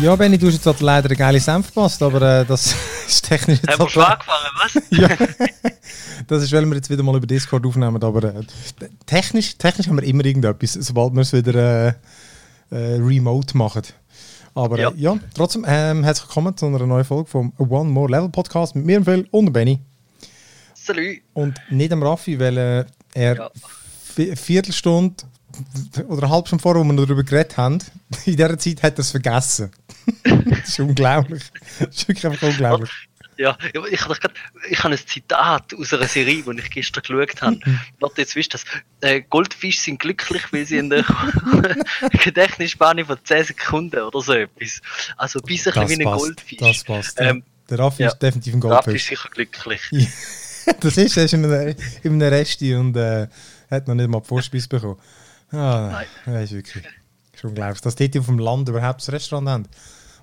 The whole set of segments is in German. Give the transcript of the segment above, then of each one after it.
Ja, Benni, du hast jetzt halt leider eine geile Senf verpasst, aber äh, das ist technisch Haben wir schon angefangen, was? ja. Das ist, weil wir jetzt wieder mal über Discord aufnehmen, aber äh, technisch, technisch haben wir immer irgendetwas, sobald wir es wieder äh, äh, remote machen. Aber ja, Ja. trotzdem, ähm, herzlich willkommen zu einer neuen Folge vom One More Level Podcast mit mir, dem Phil und Benny. Salut. Und nicht dem Raffi, weil er Ja. Viertelstunde oder eine halbe Stunde vorher, wo wir darüber geredet haben, in dieser Zeit hat er es vergessen. das ist unglaublich. Das ist wirklich einfach unglaublich. Ja, ich, ich, hab doch grad- ich habe ein Zitat aus einer Serie, die ich gestern geschaut habe. Warte, jetzt wisst ihr das. Äh, Goldfische sind glücklich, weil sie in der Gedächtnisspanne von 10 Sekunden oder so etwas. Also ein bisschen wie ein. Goldfisch. Das passt. Ähm, der Raffi ja. ist definitiv ein Der Raffi Goldfisch. ist sicher glücklich. das ist, er ist in einem, in einem Resti und äh, hat noch nicht mal die Vorspeise bekommen. Ah, Nein. Das ist wirklich ist unglaublich. Dass die auf dem Land überhaupt ein Restaurant haben.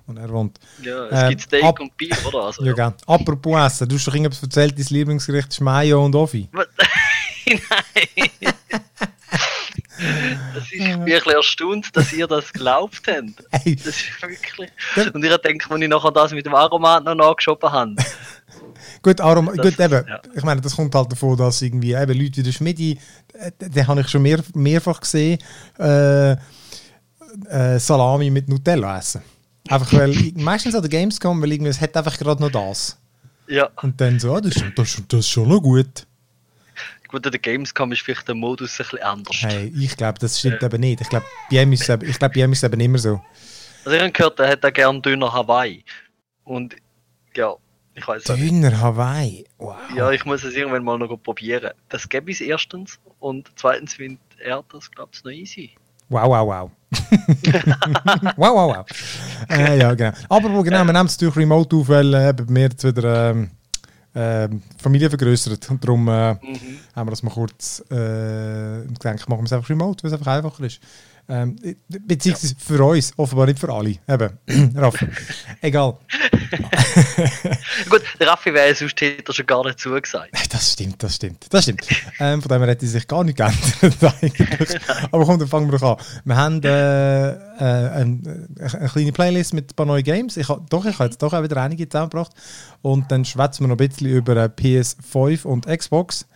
Und er wohnt. Ja, es Ähm, gibt Steak ab- und Bier, oder? Also, Ja, gell. Apropos Essen, du hast doch irgendwas erzählt, dein Lieblingsgericht ist Mayo und Offi. Nein. Das ist, ich bin ein bisschen erstaunt, dass ihr das glaubt habt. Ey, Das ist wirklich. Ja. Und ihr denkt, wenn ich nachher das mit dem Aromat noch nachgeschoben habe. gut, Arom, Das- gut eben, ja. ich meine, das kommt halt davon, dass irgendwie eben Leute wie der Schmidi, äh, den habe ich schon mehr, mehrfach gesehen, äh, äh, Salami mit Nutella essen. Einfach weil, meistens an der Gamescom, weil irgendwie, es hat einfach gerade noch das. Ja, Und dann so, ah, das, ist, das, das ist schon noch gut. gut, an der Gamescom ist vielleicht der Modus ein bisschen anders. Hey, ich glaube, das stimmt eben nicht. Ich glaube, bei ihm ist es eben, immer so. Also ich habe gehört, er hätte gern Döner Hawaii. Und ja, ich weiß nicht. Döner Hawaii. Wow. Ja, ich muss es irgendwann mal noch probieren. Das gäbe es erstens. Und zweitens findet er das, glaube ich, noch easy. Wow, wow, wow. wow, wow, wow. Äh, ja, genau. Aber wo genau, wir nehmen es natürlich remote auf, weil äh, wir jetzt wieder ähm, ähm, Familie vergrößert. Und darum äh, Mhm. haben wir das mal kurz äh, gedacht, machen wir es einfach remote, weil es einfach einfacher ist. Ähm, beziehungsweise für uns, offenbar nicht für alle. Eben, Raff. Egal. Gut, Raffi wäre sonst hätte schon gar nicht zugesagt. Das stimmt, das stimmt. Das stimmt. Ähm, von dem her hätte sich gar nicht geändert. Aber komm, dann fangen wir doch an. Wir haben äh, äh, ein, äh, eine kleine Playlist mit ein paar neuen Games. Ich doch, ich habe jetzt doch auch wieder einige zusammengebracht. Und dann schwätzen wir noch ein bisschen über äh, PS5 und Xbox.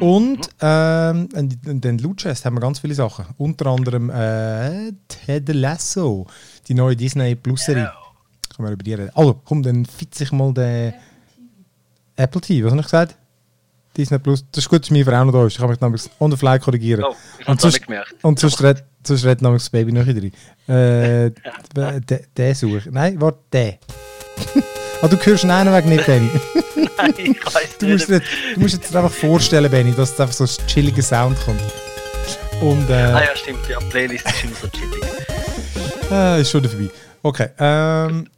Und ähm, und- und den Loot-Chest haben wir ganz viele Sachen. Unter anderem äh, Ted Lasso, die neue Disney Plus-Serie. Können wir über die reden. Also, komm, dann fitze ich mal den Apple TV, was habe ich gesagt? Disney Plus. Das ist gut, dass meine Frau noch da ist. Ich kann mich nämlich on the fly korrigieren. Oh, ich Und habe es gemerkt. Und sonst redet, sonst redet nämlich das Baby noch rein. Äh, der, der suche. Nein, warte, der. ah, du hörst einen Weg nicht, Benny. Nein, ich weiß Du musst, nicht. dir, du musst dir jetzt einfach vorstellen, Benny, dass es einfach so ein chilliger Sound kommt. Und äh, Ah ja, stimmt. Ja, Playlist ist immer so chillig. äh, ist schon vorbei. Okay, ähm,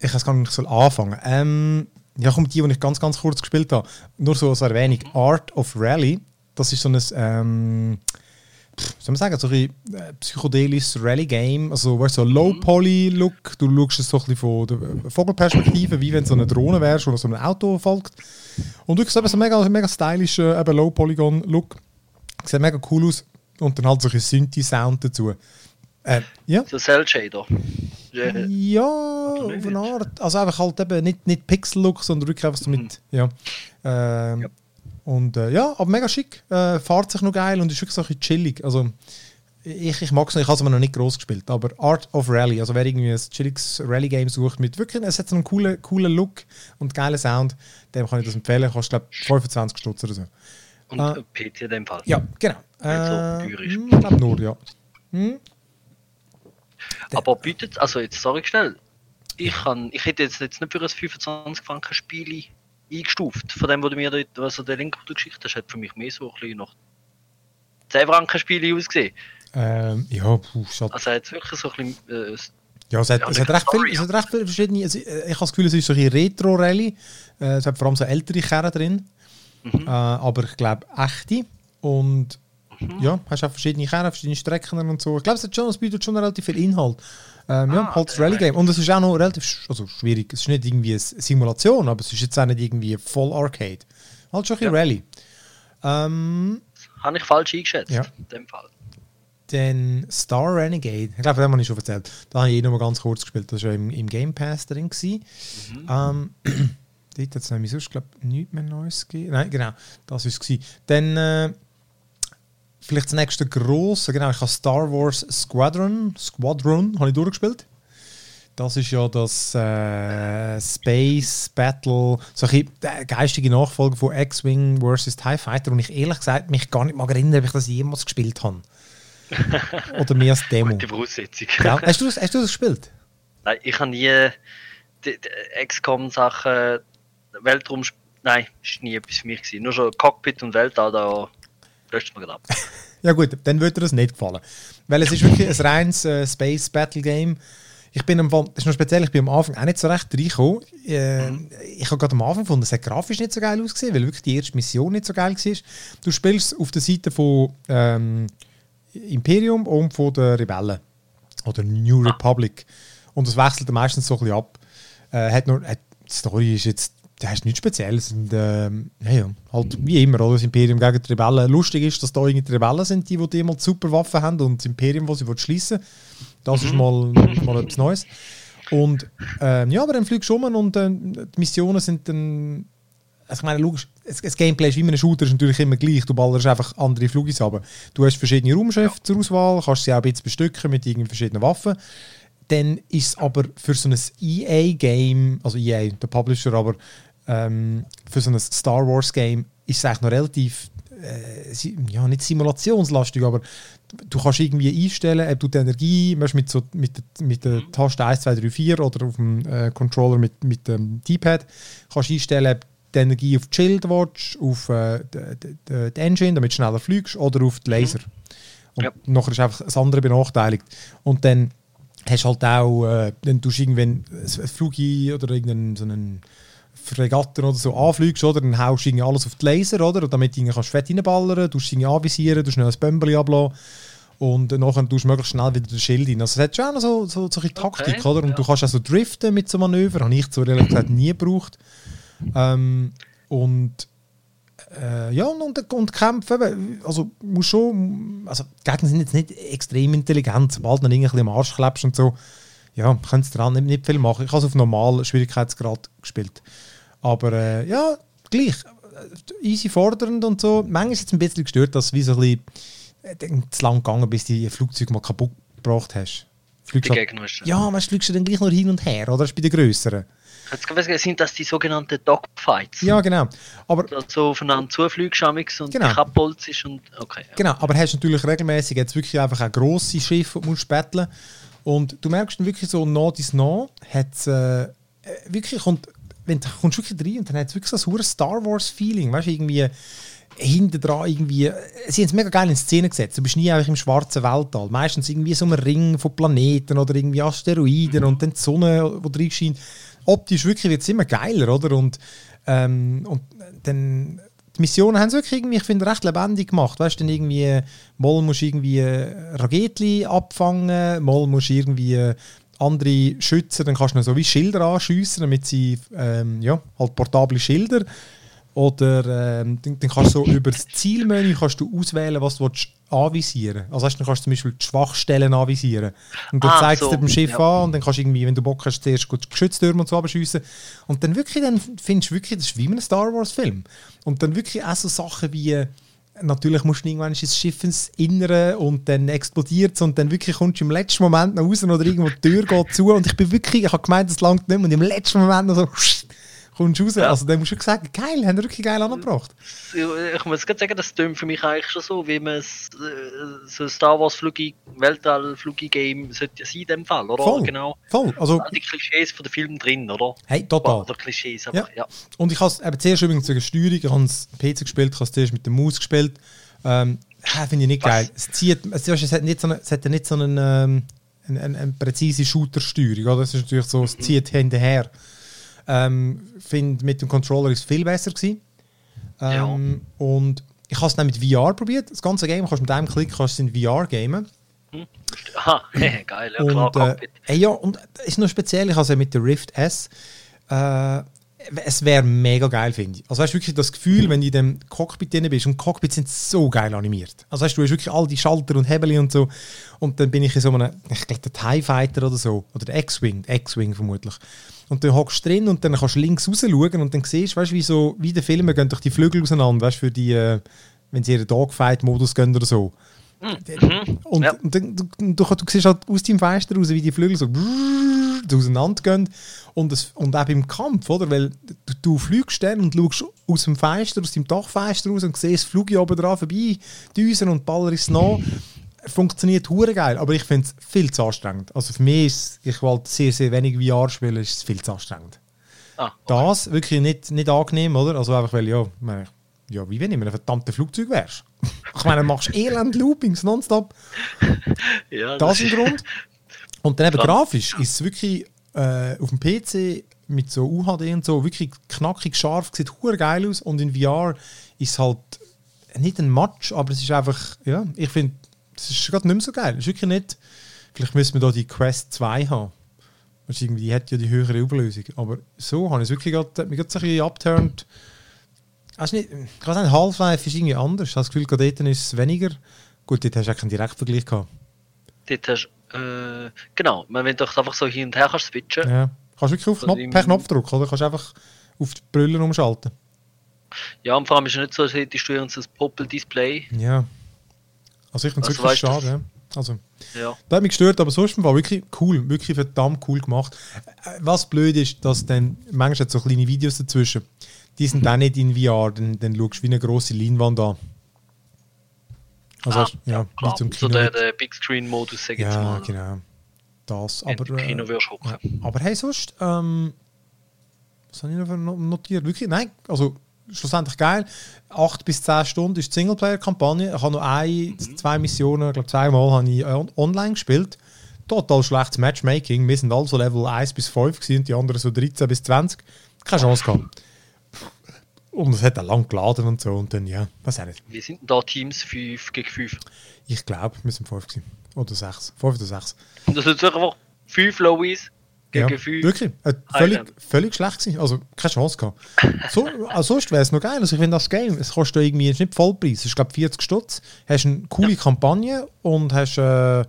ich weiß gar nicht, ich soll anfangen. Ähm, ja, kommt die, die ich ganz, ganz kurz gespielt habe. Nur so als Erwähnung. Art of Rally. Das ist so ein, ähm, soll man sagen, so ein äh, psychedelisches Rally-Game. Also, weißt du, so Low-Poly-Look. Du schaust es so ein bisschen von der äh, Vogelperspektive, wie wenn es so eine Drohne wäre, oder so ein Auto folgt. Und eben so mega, mega stylischer Low-Polygon-Look. Sieht mega cool aus. Und dann halt so ein Synthi-Sound dazu. Äh, ja. So Cell Shader. Ja, auf eine Art. Also einfach halt eben nicht, nicht Pixel-Look, sondern wirklich einfach so mit, ja. Ähm, Ja. Und äh, ja, aber mega schick. Äh, fahrt sich noch geil und ist wirklich so ein bisschen chillig. Also ich, ich mag es noch, ich habe es aber noch nicht groß gespielt. Aber Art of Rally, also wer irgendwie ein chilliges Rally-Game sucht mit wirklich, es hat so einen coolen, coolen Look und geilen Sound, dem kann ich das empfehlen. Kostet, glaube ich, 25 Stutz oder so. Und äh, PC in dem Fall. Ja, genau. So Äh, ist. hm, ich glaube nur, ja. Hm? Aber bietet, also jetzt sage ich schnell, ich, kann, ich hätte jetzt, jetzt nicht für ein 25 Franken Spiel eingestuft. Von dem, wo du mir dort, der Link, den du geschickt hast, hat für mich mehr so ein bisschen nach 10 Franken Spiele ausgesehen. Ähm, ja, puh, schade. Also hat wirklich so ein bisschen, äh, Ja, es hat, Ja, es hat, recht, viel, es hat recht viele verschiedene. Äh, ich habe das Gefühl, es ist so ein Retro-Rally. Äh, es hat vor allem so ältere Kerren drin. Mhm. Äh, aber ich glaube, echte. Und ja, hast auch verschiedene Kerren, verschiedene Strecken und so. Ich glaube, es, hat schon, es bietet schon relativ viel Inhalt. Ähm, ja, Ah, halt das. Rally-Game. Und es ist auch noch relativ also schwierig. Es ist nicht irgendwie eine Simulation, aber es ist jetzt auch nicht irgendwie voll Arcade. Halt schon ein bisschen Ja. Rally. Ähm, habe ich falsch eingeschätzt. Ja. In dem Fall. Dann Star Renegade. Ich glaube, das habe ich schon erzählt. Da habe ich eh noch mal ganz kurz gespielt. Das war ja im, im Game Pass drin. Gewesen. Mhm. Ähm, dort hat es nämlich sonst, glaube ich, nichts mehr Neues gegeben. Nein, genau. Das war es. Dann äh, vielleicht das nächste grosse. Genau, ich habe Star Wars Squadron. Squadron habe ich durchgespielt. Das ist ja das äh, Space Battle, so ein der geistige Nachfolger von X-Wing vs. TIE Fighter. Und ich ehrlich gesagt mich gar nicht mal erinnere, ob ich das jemals gespielt habe. Oder mehr als Demo. Gute Voraussetzung. Ja. Hast, du das, hast du das gespielt? Nein, ich habe nie XCOM-Sachen, Weltraum. Nein, das war nie etwas für mich. Gewesen. Nur schon Cockpit und Weltall, da löscht man ab. ja, gut, dann würde dir das nicht gefallen. Weil es ist wirklich ein reines äh, Space Battle Game ich bin am, das ist noch speziell, ich bin am Anfang auch nicht so recht reingekommen. Äh, mhm. Ich habe gerade am Anfang gefunden, es hat grafisch nicht so geil ausgesehen, weil wirklich die erste Mission nicht so geil war. Du spielst auf der Seite von ähm, Imperium und von den Rebellen. Oder New ah. Republic. Und das wechselt meistens so ein bisschen ab. Äh, hat nur, hat, die Story ist jetzt das ist nichts Spezielles. Und, ähm, ja, halt wie immer, oder? das Imperium gegen die Rebellen. Lustig ist, dass da irgendwie Rebellen sind, die, die immer super Waffen haben und das Imperium, das sie schließen Das ist mhm. mal, mal etwas Neues. Und ähm, ja, aber dann fliegst du um und äh, die Missionen sind dann. Also ich meine, logisch, das, Gameplay ist wie in einem Shooter ist natürlich immer gleich. Du ballerst einfach andere Flugis aber Du hast verschiedene Raumschiffe ja. zur Auswahl, kannst sie auch ein bisschen bestücken mit verschiedenen Waffen. Dann ist es aber für so ein EA-Game, also EA, der Publisher, aber ähm, für so ein Star Wars Game ist es eigentlich noch relativ, äh, ja nicht simulationslastig, aber du kannst irgendwie einstellen, ob du die Energie mit, so, mit, mit der mhm. Taste 1, 2, 3, 4 oder auf dem äh, Controller mit, mit dem D-Pad, kannst einstellen, ob die Energie auf die Shield Watch, auf äh, die, die, die, Engine, damit du schneller fliegst, oder auf die Laser. Mhm. Und ja. nachher ist einfach das andere benachteiligt. Und dann hast du halt auch, äh, dann tust du irgendwann ein Flug oder irgendeinen so einen Fregatten oder so anfliegst, oder, dann haust du alles auf die Laser, oder? Und damit du kannst Fett reinballern, du sie anvisieren, du schnell ein Bömbeli ablassen und nachher tust du möglichst schnell wieder den Schild rein. Also es hat schon auch so, so, so eine Taktik, okay, oder? Und ja. du kannst auch so driften mit so Manöver, habe ich so ehrlich gesagt nie gebraucht. Ähm, und äh, ja, und, und, und kämpfen, also muss schon, also die Gegner sind jetzt nicht extrem intelligent, sobald du irgendwie am Arsch klebst und so, ja, kannst du dran nicht, nicht viel machen. Ich habe es auf normalen Schwierigkeitsgrad gespielt. Aber äh, ja, gleich. Easy fordernd und so. Manchmal ist es ein bisschen gestört, dass du wie so ein bisschen äh, zu lang gegangen bis du ein Flugzeug mal kaputt gebracht hast. Fliegst ja, man fliegst du dann gleich nur hin und her, oder? Das ist bei den größeren. Sind das die sogenannten Dogfights? Ja, genau. Aber, also aufeinander zufliegst und genau. dich und okay. Genau, aber hast natürlich regelmäßig jetzt wirklich einfach auch grosse Schiffe, die musst betteln. Und du merkst dann wirklich so, nah dies nah hat äh, wirklich, kommt wenn du kommst wirklich rein und dann hat es wirklich so ein Star Wars-Feeling, weißt du, irgendwie hinten dran irgendwie, sie haben es mega geil in Szene gesetzt, du bist nie einfach im schwarzen Weltall, meistens irgendwie so ein Ring von Planeten oder irgendwie Asteroiden und dann die Sonne, die drin scheint, optisch wirklich wird es immer geiler, oder, und, ähm, und dann die Missionen haben es wirklich irgendwie, ich finde, recht lebendig gemacht. Weißt du, irgendwie, mal musst du irgendwie Raketli abfangen, mal musst du irgendwie andere schützen, dann kannst du so wie Schilder anschiessen, damit sie ähm, ja, halt portable Schilder oder ähm, dann, dann, kannst du so über das Zielmenü kannst du auswählen, was du willst anvisieren Also heißt, dann kannst du zum Beispiel die Schwachstellen anvisieren. Und dann ah, zeigst so. du dir beim Schiff ja. an und dann kannst du irgendwie, wenn du Bock hast, zuerst Geschütztürme und so abschiessen. Und dann wirklich, dann findest du wirklich, das ist wie ein Star Wars Film. Und dann wirklich auch so Sachen wie natürlich musst du irgendwann ins Schiff ins Innere und dann explodiert es und dann wirklich kommst du im letzten Moment noch raus oder irgendwo die Tür geht zu und ich bin wirklich, ich habe gemeint, es langt nicht mehr und im letzten Moment noch so kommst raus. Ja. Also dann musst du sagen, geil, haben wirklich geil angebracht. Ich muss gerade sagen, das klingt für mich eigentlich schon so, wie man äh, so ein Star Wars Flugi, Weltall Flugi Game sollte sein in dem Fall, oder? Voll, genau. Voll. Also, die Klischees von den Filmen drin, oder? Hey, total. Oder Klischees, aber ja. ja. Und ich habe es zuerst übrigens wegen Steuerung, ich habe es PC gespielt, ich habe es zuerst mit der Maus gespielt. Ähm, Finde ich nicht Was? geil. Es, zieht, es, es, hat nicht so eine, es hat nicht so einen, ähm, eine, eine, eine präzise Shooter-Steuerung. Es ist natürlich so, es zieht hinterher. Ähm, finde, mit dem Controller ist es viel besser gewesen. Ähm, ja. Und ich habe es dann mit VR probiert. Das ganze Game kannst du mit einem Klick kannst in VR gamen. Hm. Aha, geil, ja klar. Und, äh, ja, und es ist noch speziell, ich habe es mit der Rift S. Äh, es wäre mega geil, finde ich. Also hast du wirklich das Gefühl, wenn du in dem Cockpit drin bist, und Cockpits sind so geil animiert. Also hast du hast wirklich all die Schalter und Hebel und so. Und dann bin ich in so einem, ich glaube, der TIE Fighter oder so, oder der X-Wing, X-Wing vermutlich. Und dann hockst du drin und dann kannst du links raus schauen und dann siehst du, weißt, wie, so, wie der Film, gehen durch die Flügel auseinander, weißt, für die, äh, wenn sie ihren Dogfight-Modus gehen oder so. Mhm. Und, ja. und dann, du, du, du, siehst halt aus deinem Fenster raus, wie die Flügel so auseinandergehen. Und, das, und auch beim Kampf, oder? Weil du, du fliegst dann und schaust aus dem Fenster, aus dem Dachfenster raus und siehst das Flug oben dran vorbei, düsen und Baller ist noch. Funktioniert hure geil, aber ich finde es viel zu anstrengend. Also für mich ist, ich wollte sehr, sehr wenig VR spielen, ist es viel zu anstrengend. Ah, okay. Das wirklich nicht, nicht angenehm, oder? Also einfach, weil ja, ja, wie wenn du in einem verdammten Flugzeug wärst. Ich meine, du machst elend Loopings nonstop. ja, das, das ist ein Grund. Und dann eben grafisch ist es wirklich äh, auf dem PC mit so UHD und so wirklich knackig scharf, sieht hure geil aus und in VR ist es halt nicht ein Match, aber es ist einfach, ja, ich finde, es ist gerade nicht mehr so geil. Es ist wirklich nicht, vielleicht müssen wir da die Quest 2 haben. Die hat ja die höhere Überlösung. Aber so habe ich es wirklich gerade, mich gerade so ein bisschen abturned also nicht, gerade ein Half-Life ist irgendwie anders. Ich habe das Gefühl, dort ist es weniger. Gut, dort hast du auch keinen Direktvergleich gehabt. Dort hast äh, genau, wenn du einfach so hin und her kannst switchen. Ja. Kannst du wirklich auf Knopf, per Knopfdruck, oder? Kannst du einfach auf die Brille umschalten. Ja, und vor allem ist es nicht so, als hättest du ein Popel-Display. Ja. Also ich finde es also wirklich schade, ja. Also, ja. Das hat mich gestört, aber sonst war wirklich cool, wirklich verdammt cool gemacht. Äh, was blöd ist, dass dann manchmal so kleine Videos dazwischen die sind auch nicht in VR, dann, dann schaust du wie eine große Leinwand an. Also, ah, ja, klar. Zum Kino. So der, der Big Screen Modus, sag ich ja, mal. genau. Das, aber, äh, Kino wirst du ja, aber hey, sonst, ähm, was habe ich noch notiert? Wirklich, nein, also schlussendlich geil. 8 bis 10 Stunden ist die Singleplayer-Kampagne. Ich habe noch ein, mhm. zwei Missionen, ich glaube zweimal habe ich äh, online gespielt. Total schlechtes Matchmaking. Wir sind also Level 1 bis 5 gewesen, die anderen so 13 bis 20. Keine Chance gehabt. Und es hat auch lang geladen und so. Und dann, ja, was auch nicht. Wie sind da Teams 5 gegen 5? Ich glaube, wir sind 5 gewesen. Oder 6. 5 oder 6. Und das sind einfach 5 Lowies gegen ja, 5. Wirklich. Äh, völlig, völlig schlecht gewesen. Also keine Chance gehabt. So, also sonst wäre es noch geil. Also ich finde das Game, es kostet irgendwie nicht Vollpreis. Es ist, glaube ich, 40 Stutz. Hast eine coole ja. Kampagne und hast. Äh,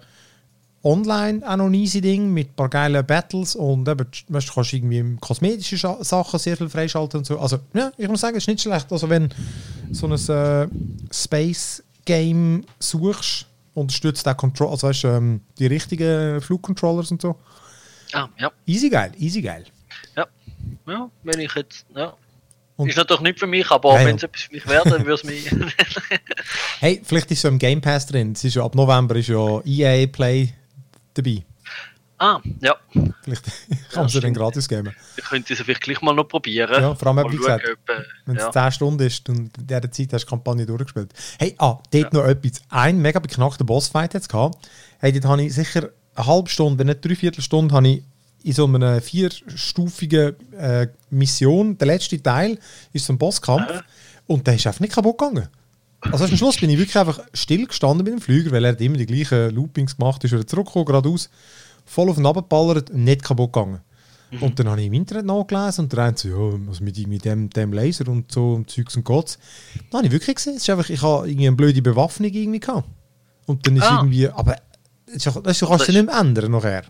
online auch noch ein easy Ding mit ein paar geilen Battles und eben, weißt, du kannst irgendwie kosmetische Sachen sehr viel freischalten und so. Also, ja, ich muss sagen, es ist nicht schlecht. Also, wenn so ein äh, Space-Game suchst, unterstützt auch Control, also weißt, ähm, die richtigen Flugcontrollers und so. Ah, ja. Easy geil, easy geil. Ja, ja wenn ich jetzt, ja. Und ist natürlich nicht für mich, aber wenn es etwas für mich wäre, dann würde es mich. hey, vielleicht ist so im Game Pass drin. Es ist ja, ab November ist ja EA Play dabei. Ah, ja. Vielleicht kann man sie dann gratis geben. Ich könnte sie vielleicht gleich mal noch probieren. Ja, vor allem, wie gesagt, wenn es ja. 10 Stunden ist und in dieser Zeit hast du die Kampagne durchgespielt. Hey, ah, dort ja. noch etwas. Ein mega beknackter Bossfight jetzt gehabt. Hey, dort habe ich sicher eine halbe Stunde, wenn nicht dreiviertel Stunde, habe ich in so einer vierstufigen äh, Mission, der letzte Teil ist so ein Bosskampf ja. und der ist einfach nicht kaputt gegangen. Also am Schluss bin ich wirklich einfach still gestanden mit dem Flüger, weil er hat immer die gleichen Loopings gemacht, ist wieder zurückgekommen, geradeaus, voll auf den Abgeballert, nicht kaputt gegangen. Mhm. Und dann habe ich im Internet nachgelesen und der eine so, ja, also mit, mit dem, dem Laser und so und Zeugs und Gotts. Dann habe ich wirklich gesehen, es ist einfach, ich habe irgendwie eine blöde Bewaffnung irgendwie gehabt. Und dann ist ah. irgendwie, aber das, das kannst du nicht mehr ändern nachher.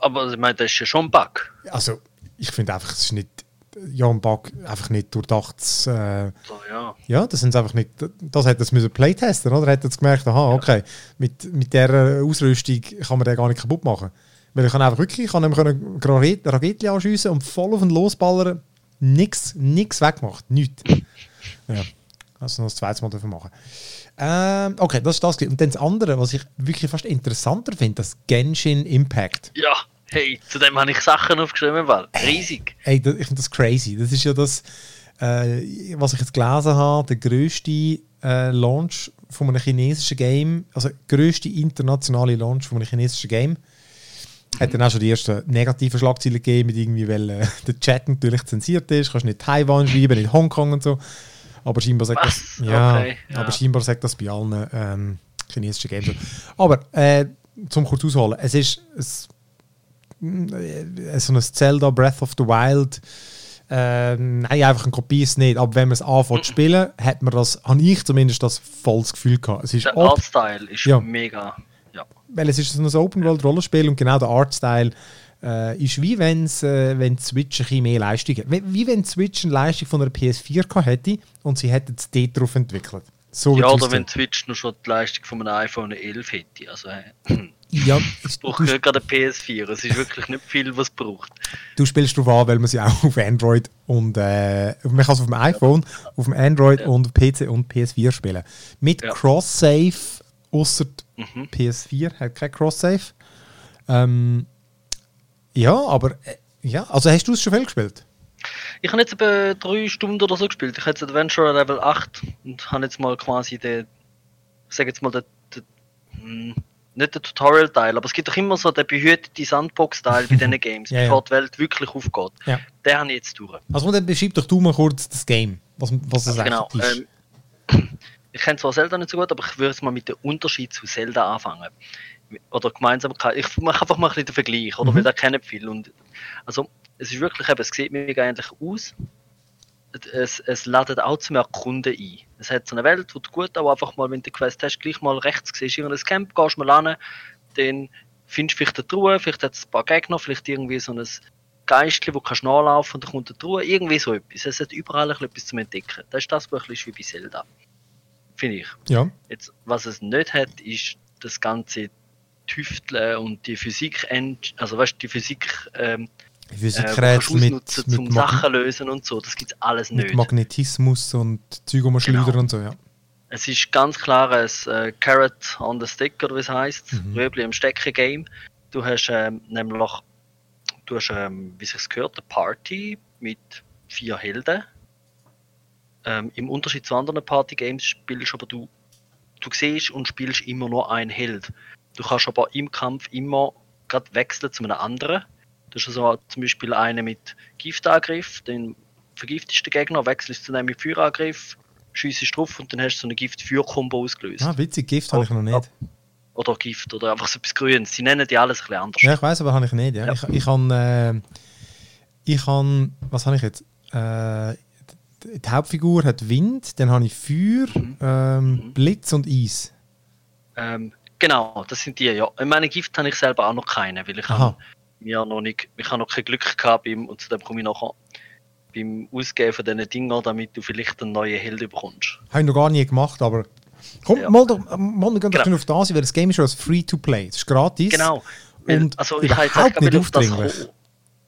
Aber ich meine, das ist ja schon ein Bug. Also, ich finde einfach, es ist nicht Jan Back einfach nicht durchdacht. Äh, oh, ja. ja, das sind einfach nicht. Das hätte es müssen playtesten, oder? Hätte es gemerkt, aha, okay, mit, mit der Ausrüstung kann man den gar nicht kaputt machen. Weil ich kann einfach wirklich, ich kann können Raketen anschiessen und voll auf den losballern. Nix, nix weggemacht, nichts. ja, also noch das zweite Mal dafür machen. Ähm, okay, das ist das. Und dann das andere, was ich wirklich fast interessanter finde, das Genshin Impact. Ja. Hey, zu dem habe ich Sachen aufgeschrieben, weil riesig. Hey, das, ich finde das crazy. Das ist ja das, äh, was ich jetzt gelesen habe, der größte äh, Launch von einem chinesischen Game, also der größte internationale Launch von einem chinesischen Game. Hat dann auch schon die ersten negativen Schlagzeilen gegeben, mit irgendwie, weil äh, der Chat natürlich zensiert ist. Du kannst nicht Taiwan schreiben, nicht Hongkong und so. Aber scheinbar sagt das, ja, okay, ja, aber scheinbar sagt das bei allen ähm, chinesischen Games. Aber äh, zum kurz ausholen, es ist, so ein Zelda Breath of the Wild Ähm, nein, einfach eine Kopie ist nicht. Aber wenn man es anfängt zu spielen, hat man das, habe ich zumindest das volles Gefühl gehabt. Es ist Der Artstyle ist Ja. mega. Ja. weil es ist so ein Open-World-Rollenspiel und genau der Artstyle äh, ist wie wenn's, äh, wenn Switch ein bisschen mehr Leistung hat. Wie, wie wenn Switch eine Leistung von einer PS4 gehabt hätte und sie hätten es dort drauf entwickelt. So ja, oder wenn Twitch noch schon die Leistung von einem iPhone 11 hätte. Also, äh, ja, es du, braucht ja gerade eine PS4. Es ist wirklich nicht viel, was es braucht. du spielst darauf an, weil man sie auch auf Android und äh, man kann es auf dem iPhone, auf dem Android Ja. und PC und PS4 spielen. Mit Ja. Cross-Save, außer Mhm. PS4 hat kein Cross-Save. Ähm, ja, aber äh, ja, also hast du es schon viel gespielt? Ich habe jetzt etwa drei Stunden oder so gespielt. Ich habe jetzt Adventure Level 8 und habe jetzt mal quasi den, ich sage jetzt mal, den, den, hm, nicht den Tutorial-Teil, aber es gibt doch immer so den behüteten Sandbox-Teil bei diesen Games, Ja, ja. bevor die Welt wirklich aufgeht. Ja. Den habe ich jetzt durch. Also dann beschreib doch du mal kurz das Game, was, was es Genau. eigentlich ist. Ähm, ich kenne zwar Zelda nicht so gut, aber ich würde jetzt mal mit dem Unterschied zu Zelda anfangen. Oder Gemeinsamkeit. Ich mache einfach mal ein bisschen den Vergleich, oder? Mhm. Weil da kennen viele. Und, also, es ist wirklich eben, es sieht mega ähnlich aus. Es, es ladet auch zum Erkunden ein. Es hat so eine Welt, wo du gut auch einfach mal, wenn du die Quest hast, gleich mal rechts siehst, irgendein Camp, gehst mal an, dann findest du vielleicht eine Truhe, vielleicht hat es ein paar Gegner, vielleicht irgendwie so ein Geistli, wo kannst du nachlaufen und dann kommt eine Truhe, irgendwie so etwas. Es hat überall etwas zum Entdecken. Das ist das, was ein bisschen wie bei Zelda. Finde ich. Ja. Jetzt, was es nicht hat, ist das ganze Tüfteln und die Physik, also weißt du, die Physik, ähm, äh, kannst Physikrätsel du mit, mit, zum Mag Sachen lösen und so. Das gibt alles mit nicht. Magnetismus und Zeug um Genau. und so, ja. Es ist ganz klar ein äh, Carrot on the Stick, oder wie es heisst. Mhm. Röbli im Stecken-Game. Du hast ähm, nämlich, du hast, ähm, wie sich gehört, eine Party mit vier Helden. Ähm, Im Unterschied zu anderen Party-Games spielst aber du, du siehst und spielst immer nur einen Held. Du kannst aber im Kampf immer gerade wechseln zu einem anderen. Du hast also zum Beispiel einen mit Giftangriff, den vergiftest den Gegner, wechselst zu einem mit Feuerangriff, schiessest drauf und dann hast du so eine Gift-Feuer-Kombo ausgelöst. Ah, witzig, Gift habe ich noch nicht. Oder Gift oder einfach so etwas Grünes. Sie nennen die alles ein bisschen anders. Ja, ich weiß, aber habe ich nicht. Ja. Ja. Ich, ich habe, äh, ich habe, was habe ich jetzt? Äh, die Hauptfigur hat Wind, dann habe ich Feuer, Mhm. ähm, Blitz und Eis. Ähm, genau, das sind die, ja. Ich meine, Gift habe ich selber auch noch keine, weil ich Aha. habe mir noch nicht, ich habe noch kein Glück gehabt beim, und zu dem komme ich nachher, beim Ausgeben von diesen Dingen, damit du vielleicht einen neuen Held bekommst. Habe ich noch gar nie gemacht, aber. Komm, Ja. mal, doch, mal gehen Genau. auf das, weil das Game ist schon Free-to-Play. Es ist gratis. Genau. Weil, Und also ich habe jetzt nicht das aufdringlich. kommen.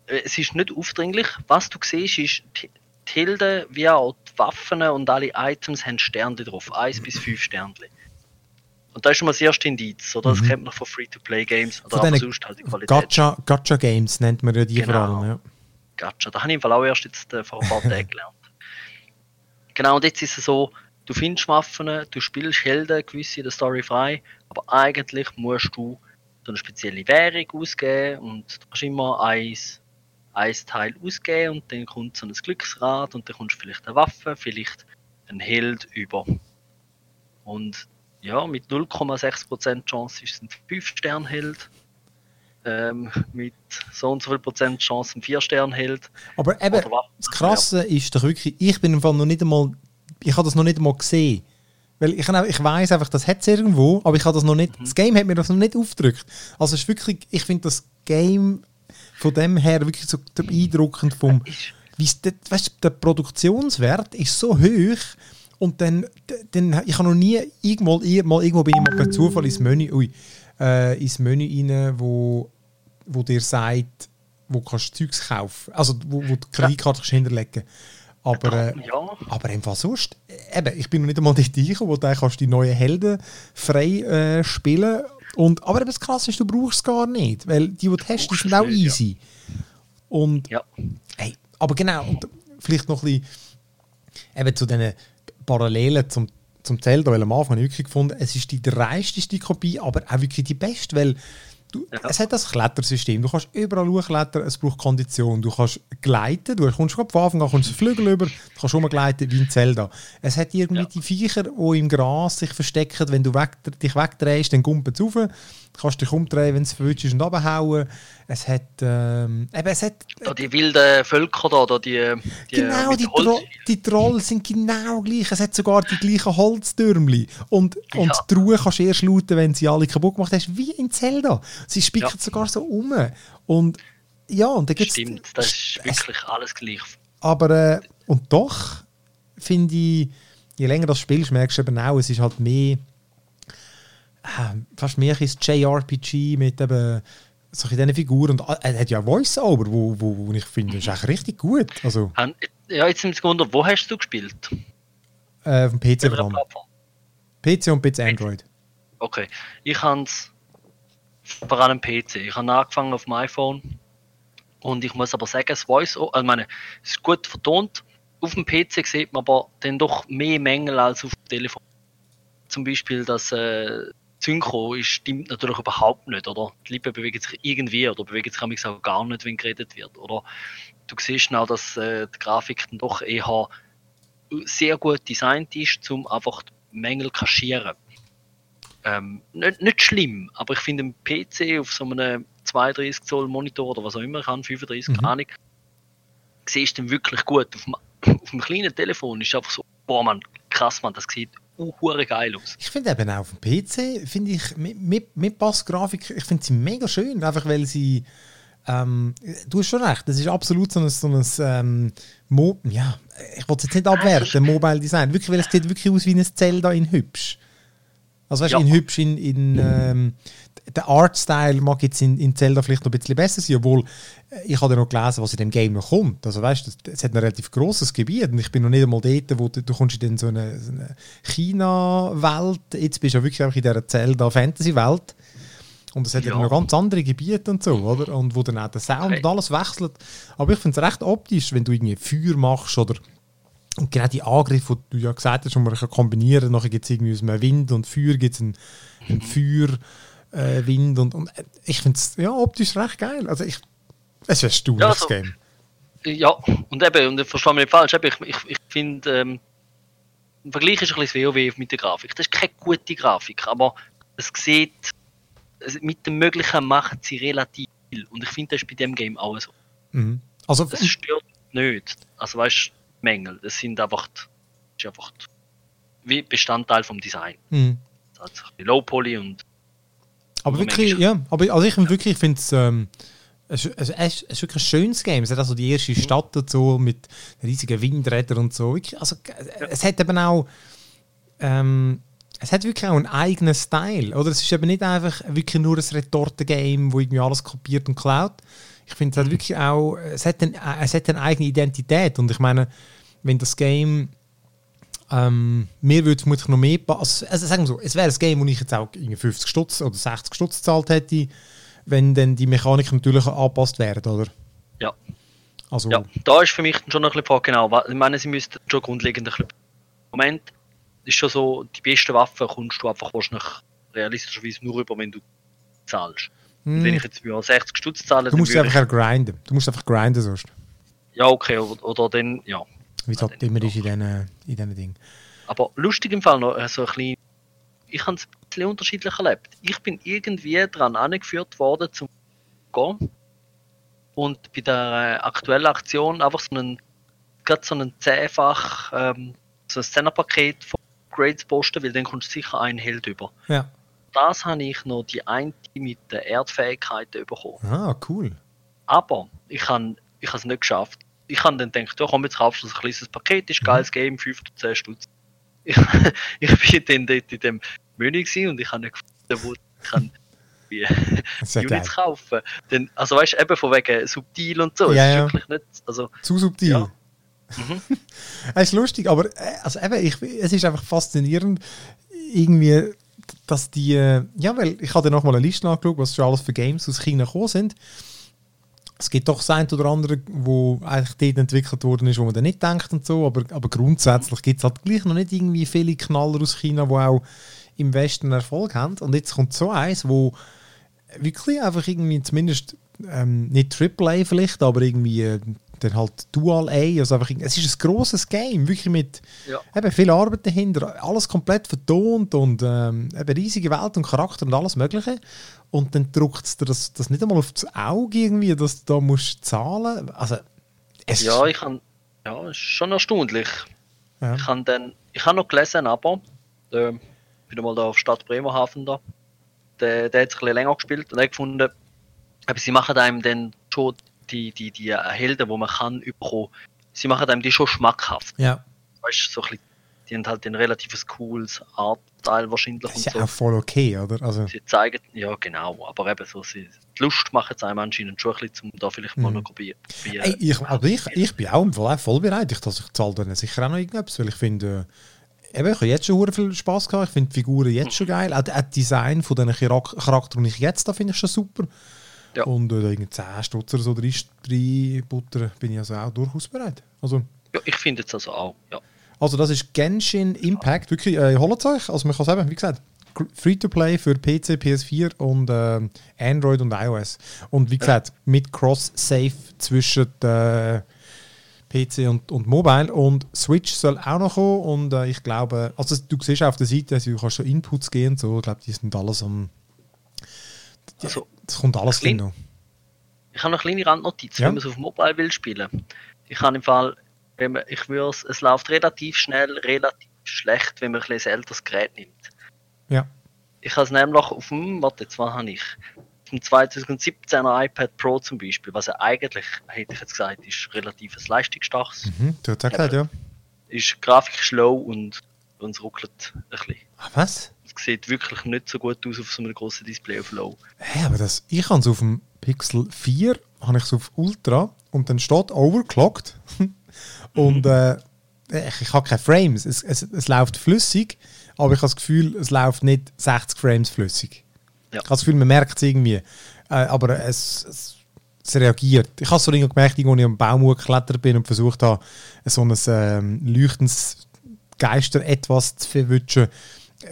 Äh, Es ist nicht aufdringlich. Was du siehst, ist, die die Helden wie auch die Waffen und alle Items haben Sterne drauf. 1 bis 5 Sterne. Und das ist schon mal das erste Indiz, oder? Das Mhm. kennt man von Free-to-Play-Games oder Von sonst halt die Qualität. Gacha, Gacha Games nennt man ja die vor Genau. allem. Ja. Gacha. Da habe ich im Fall auch erst jetzt äh, vor ein paar Tagen gelernt. Genau, und jetzt ist es so, du findest Waffen, du spielst Helden gewisse in der Story frei, aber eigentlich musst du so eine spezielle Währung ausgeben und du kannst immer eins, eins Teil ausgeben und dann kommt so ein Glücksrad und dann kommst du vielleicht eine Waffe, vielleicht ein Held über. Und ja, mit 0,6% Chance ist es ein 5-Stern-Held. Ähm, mit so und so viel Prozent Chance ein 4-Stern-Held. Aber eben, das Krasse ist doch wirklich, ich bin im Fall noch nicht einmal, ich habe das noch nicht einmal gesehen. Weil ich, ich weiß einfach, das hat es irgendwo, aber ich habe das noch nicht, das Game hat mir das noch nicht aufgedrückt. Also es ist wirklich, ich finde das Game von dem her wirklich so beeindruckend vom, weißt du, der Produktionswert ist so hoch und dann, dann ich habe noch nie irgendwo, mal irgendwo bin ich mal per Zufall ins Menü, ui, äh, ins Menü rein, wo, wo dir sagt, wo kannst du Zeugs kaufen, also wo, wo die Kreditkarte kannst hinterlegen. Aber, äh, ja, aber im Fall sonst, eben, ich bin noch nicht einmal dort reingekommen, wo du kannst die neuen Helden frei äh, spielen und, aber eben das Krasse ist, du brauchst es gar nicht, weil die, die du hast, die sind auch nicht, ja. easy. Und ja. Hey, aber genau, und vielleicht noch ein bisschen eben zu diesen Parallelen zum, zum Zelda, weil am Anfang habe ich wirklich gefunden, es ist die dreisteste Kopie, aber auch wirklich die beste, weil du, Ja. es hat das Klettersystem, du kannst überall hochklettern, es braucht Kondition, du kannst gleiten, du kommst von Anfang an kommst Flügel über, du kannst rumgleiten wie in Zelda. Es hat irgendwie Ja. die Viecher, die im Gras sich verstecken, wenn du weg, dich wegdrehst, dann gumpen sie rauf, kannst dich umdrehen, wenn es verwünscht ist und abhauen. Es hat, ähm, eben, es hat... Da die wilden Völker da, da die, die Genau, die, Tro die Trolls sind genau gleich. Es hat sogar die gleichen Holztürmli. Und, und ja. die Ruhe kannst du erst lauten, wenn sie alle kaputt gemacht hast, wie in Zelda. Sie spicken ja. sogar so um. Und ja, und da gibt's... Stimmt, das ist wirklich alles gleich. Aber, äh, und doch, finde ich, je länger das spielst, merkst du eben auch, es ist halt mehr äh, fast mehr ein JRPG mit eben solche diesen Figuren. Und er hat ja Voice-Over, wo, wo, wo ich finde, ist echt richtig gut. Also, ja, jetzt sind Wunder, wo hast du gespielt? Äh, auf dem PC vor PC und PC Android. Okay, ich habe es vor allem PC. Ich habe angefangen auf dem iPhone und ich muss aber sagen, das Voice, also meine, es ist gut vertont. Auf dem PC sieht man aber dann doch mehr Mängel als auf dem Telefon. Zum Beispiel, dass äh, Synchro ist, stimmt natürlich überhaupt nicht, oder? Die Lippen bewegen sich irgendwie oder bewegen sich auch gar nicht, wenn geredet wird, oder? Du siehst auch, dass äh, die Grafik dann doch eher sehr gut designt ist, um einfach Mängel kaschieren. Ähm, nicht, nicht schlimm, aber ich finde, im PC auf so einem 32 Zoll Monitor oder was auch immer kann, 35, mhm. keine Ahnung, siehst du den wirklich gut. Auf dem, auf dem kleinen Telefon ist es einfach so, boah man, krass man, das sieht uh, geil aus. Ich finde eben auch auf dem PC, finde ich, mit, mit, mit Passgrafik, ich finde sie mega schön, einfach weil sie, ähm, du hast schon recht, das ist absolut so ein, so ein ähm, Mo ja, ich wollte es jetzt nicht abwerten, Mobile Design, wirklich, weil es sieht wirklich aus wie ein Zelda in hübsch. Also weißt du, ja. in hübsch, in, in ähm, der Artstyle mag jetzt in, in Zelda vielleicht noch ein bisschen besser sein, obwohl äh, ich habe ja noch gelesen, was in dem Game noch kommt. Also weißt du, es hat ein relativ großes Gebiet und ich bin noch nicht einmal dort, wo du, du kommst in so eine, so eine China-Welt, jetzt bist du ja wirklich einfach in dieser Zelda-Fantasy-Welt und es hat ja. noch ganz andere Gebiete und so, oder? Und wo dann auch der Sound okay. und alles wechselt. Aber ich finde es recht optisch, wenn du irgendwie Feuer machst oder und genau die Angriffe, die du ja gesagt hast, die man kann kombinieren kann, nachher gibt es irgendwie aus einem Wind und Feuer gibt es ein, ein Feuer äh, und, und ich finde es ja, optisch recht geil. Also ich, es ist ein stauliches ja, also, Game. Ja, und eben, und ich verstehe mich nicht falsch, eben, ich, ich, ich finde, ähm, im Vergleich ist ein bisschen das WoW mit der Grafik. Das ist keine gute Grafik, aber es sieht, mit dem Möglichen macht sie relativ viel. Und ich finde, das ist bei dem Game auch so. Mhm. Also, das stört nicht. Also weißt du, Mängel, das sind einfach, ist einfach wie Bestandteil vom Design. Mhm. Also Low Poly und aber wirklich, ja, aber also ich wirklich finde es, ähm, es, es, es, ist wirklich ein schönes Game. Es hat also die erste Stadt dazu mit riesigen Windrädern und so. Also, es hat eben auch, ähm, es hat wirklich auch einen eigenen Style. Oder? Es ist eben nicht einfach wirklich nur ein Retorten-Game, wo irgendwie alles kopiert und klaut. Ich finde, es hat mhm. wirklich auch, es hat, ein, es hat eine eigene Identität. Und ich meine, wenn das Game ähm, mir würde vermutlich noch mehr also, also sagen wir so, es wäre ein Game, wo ich jetzt auch 50 Stutz oder 60 Stutz gezahlt hätte, wenn dann die Mechanik natürlich angepasst werden, oder? Ja. Also, ja, da ist für mich schon noch ein bisschen genau, ich meine, sie müssten schon grundlegend ein bisschen Moment ist schon so, die besten Waffen kommst du einfach wahrscheinlich realistischerweise nur über, wenn du zahlst. Hm. Wenn ich jetzt für 60 Stutz zahle, du musst einfach grinden. Du musst einfach grinden sonst. Ja, okay, oder, oder dann, ja, wie es halt immer ist in diesen, in Dingen. Aber lustig im Fall noch, so also ein bisschen, ich habe es ein bisschen unterschiedlich erlebt. Ich bin irgendwie daran angeführt worden zum Gehen und bei der äh, aktuellen Aktion einfach so einen, gerade so einen zehnfach, ähm, so ein Szenerpaket von Grades posten, weil dann kommst du sicher einen Held über. Ja. Das habe ich noch die eine mit den Erdfähigkeiten bekommen. Ah, cool. Aber ich habe ich es nicht geschafft, ich habe dann gedacht, ja komm, jetzt kaufst du ein kleines Paket, ist ein geiles Game, 5 oder 10 Stutz. Ich, ich bin dann dort in dem Menü und ich habe nicht gefunden, wo ich kann wie Units kaufen. Denn, also weißt du, eben von wegen subtil und so, ja, ja. wirklich nicht, also... Zu subtil. Ja. Mhm. es ist lustig, aber äh, also eben, ich, es ist einfach faszinierend, irgendwie, dass die, äh, ja, weil ich habe noch mal eine Liste angeschaut, was schon alles für Games aus China gekommen sind es gibt doch das eine oder andere, wo eigentlich dort entwickelt worden ist, wo man dann nicht denkt und so, aber, aber grundsätzlich gibt es halt gleich noch nicht irgendwie viele Knaller aus China, die auch im Westen Erfolg haben. Und jetzt kommt so eins, wo wirklich einfach irgendwie zumindest ähm, nicht AAA vielleicht, aber irgendwie äh, dann halt Dual A, also einfach, es ist ein grosses Game, wirklich mit Ja. eben viel Arbeit dahinter, alles komplett vertont und ähm, eben riesige Welt und Charakter und alles mögliche und dann drückt es dir das, das nicht einmal auf das Auge irgendwie, dass du da musst zahlen, also es Ja, ich kann. Ja, ist schon erstaunlich. Ja. Ich habe dann. Ich habe noch gelesen, aber. Äh, bin mal da auf Stadt Bremerhaven da. Der, der hat sich ein bisschen länger gespielt und er gefunden, aber sie machen einem dann schon die, die, die Helden, die man kann, überkommen. Sie machen einem die schon schmackhaft. ja, Weißt so ein bisschen, die haben halt ein relativ cooles Artteil wahrscheinlich das ist ja so. auch voll okay, oder? Also, Sie zeigen, ja genau, aber eben so, sie, die Lust machen es einem anscheinend schon ein bisschen, um da vielleicht mal Mhm. noch probieren. probieren. Ey, ich, aber ich, ich bin auch im Fall voll bereit. Ich, dass ich zahle dann sicher auch noch irgendetwas, weil ich finde, äh, eben, ich habe jetzt schon viel Spaß gehabt. Ich finde die Figuren jetzt schon geil. Auch, das Design von diesen Charak- Charakteren, die ich jetzt da finde ich schon super. Ja. Und äh, da irgendwie 10 Stutz oder so Butter bin ich also auch durchaus bereit. Also, Ja, ich finde es also auch, ja. also das ist Genshin Impact. Wirklich, äh, holt es euch. Also man kann sagen, wie gesagt, Free-to-Play für PC, PS4 und äh, Android und iOS. Und wie gesagt, mit Cross-Save zwischen äh, PC und, und Mobile. Und Switch soll auch noch kommen. Und äh, ich glaube, also du siehst auf der Seite, also du kannst schon Inputs gehen und so. Ich glaube, die sind alles am. Also, Das kommt alles Klein- noch. ich habe noch eine kleine Randnotiz, Ja. wenn man es auf Mobile will spielen. Ich habe im Fall, wenn man, ich würde es, läuft relativ schnell, relativ schlecht, wenn man ein älteres Gerät nimmt. Ja. Ich habe es nämlich auf dem, warte, jetzt was habe ich? Dem 2017er iPad Pro zum Beispiel, was ja eigentlich, hätte ich jetzt gesagt, ist relativ ein leistungsstarkes, Mhm, du hast gesagt, ja. ist grafisch slow und, und es ruckelt ein bisschen. Ah, was? Sieht wirklich nicht so gut aus auf so einem grossen Display auf Low. Hä, aber das, ich habe es auf dem Pixel 4, habe ich es auf Ultra und dann steht overclocked. und äh, ich, ich habe keine Frames. Es, es, es läuft flüssig, aber ich habe das Gefühl, es läuft nicht 60 Frames flüssig. Ja. Ich habe das Gefühl, man merkt es irgendwie. Äh, aber es, es, es reagiert. Ich habe es so gemerkt, als ich am Baum geklettert bin und versucht habe, so ein ähm, leuchtendes Geister etwas zu verwischen.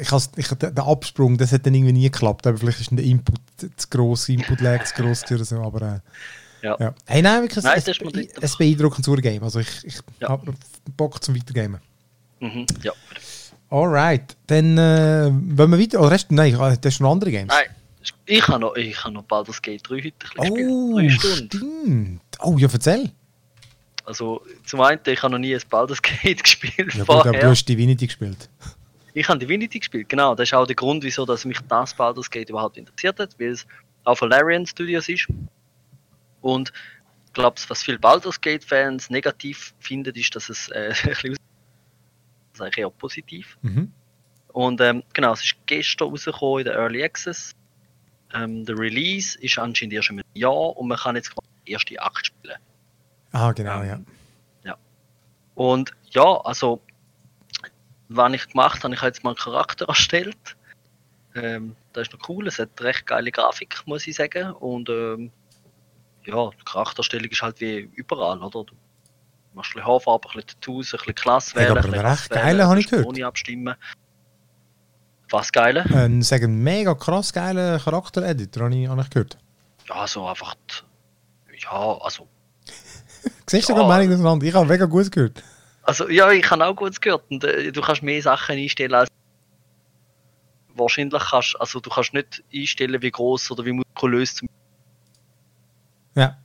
Ich has, ich, der Absprung, das hat dann irgendwie nie geklappt. Aber vielleicht ist der Input zu gross, Input-Lag zu gross oder so. Aber äh, Ja. ja. Hey, nein, wirklich, Nein, es, es, es beeindruckendes Urgame. Also ich, ich Ja. habe Bock zum Weitergamen. Mhm, ja. Alright, dann äh, wollen wir weiter. Oder hast du, nein, das ist noch andere Games. Nein, ich habe noch, ich habe noch Baldur's Gate 3 heute ein Oh. Drei Stunden. stimmt. Oh, ja, erzähl. Also zum einen, ich habe noch nie ein Baldur's Gate gespielt Ja, gut, aber vorher. du hast Divinity gespielt. Ich habe Divinity gespielt, genau. Das ist auch der Grund, wieso dass mich das Baldur's Gate überhaupt interessiert hat, weil es auch von Larian Studios ist. Und ich glaube, was viele Baldur's Gate-Fans negativ finden, ist, dass es äh, ein bisschen aus- das ist eigentlich eher positiv. Mhm. Und ähm, genau, es ist gestern rausgekommen in der Early Access. Ähm, der Release ist anscheinend erst im Jahr und man kann jetzt quasi den ersten Akt spielen. Ah, genau, ja. Ähm, Und ja, also, was ich gemacht habe, ich habe jetzt mal einen Charakter erstellt. Ähm, das ist noch cool, es hat recht geile Grafik, muss ich sagen. Und ähm, ja, die Charakterstellung ist halt wie überall, oder? Du machst ein bisschen Haarfarbe, ein bisschen Tattoos, ein bisschen Klasse wählen, aber ein recht geile habe ich gehört. Ohne abstimmen. Was geile? Ein sagen, mega krass geiler Charakter-Editor, habe ich, habe ich gehört. Ja, so einfach. die- Ja, also. Siehst du Ja. ja. Meinung auseinander? Ich habe mega gut gehört. Also, ja, ich habe auch gut gehört. Und, äh, du kannst mehr Sachen einstellen als. Wahrscheinlich kannst also du kannst nicht einstellen, wie groß oder wie muskulös zum Ja.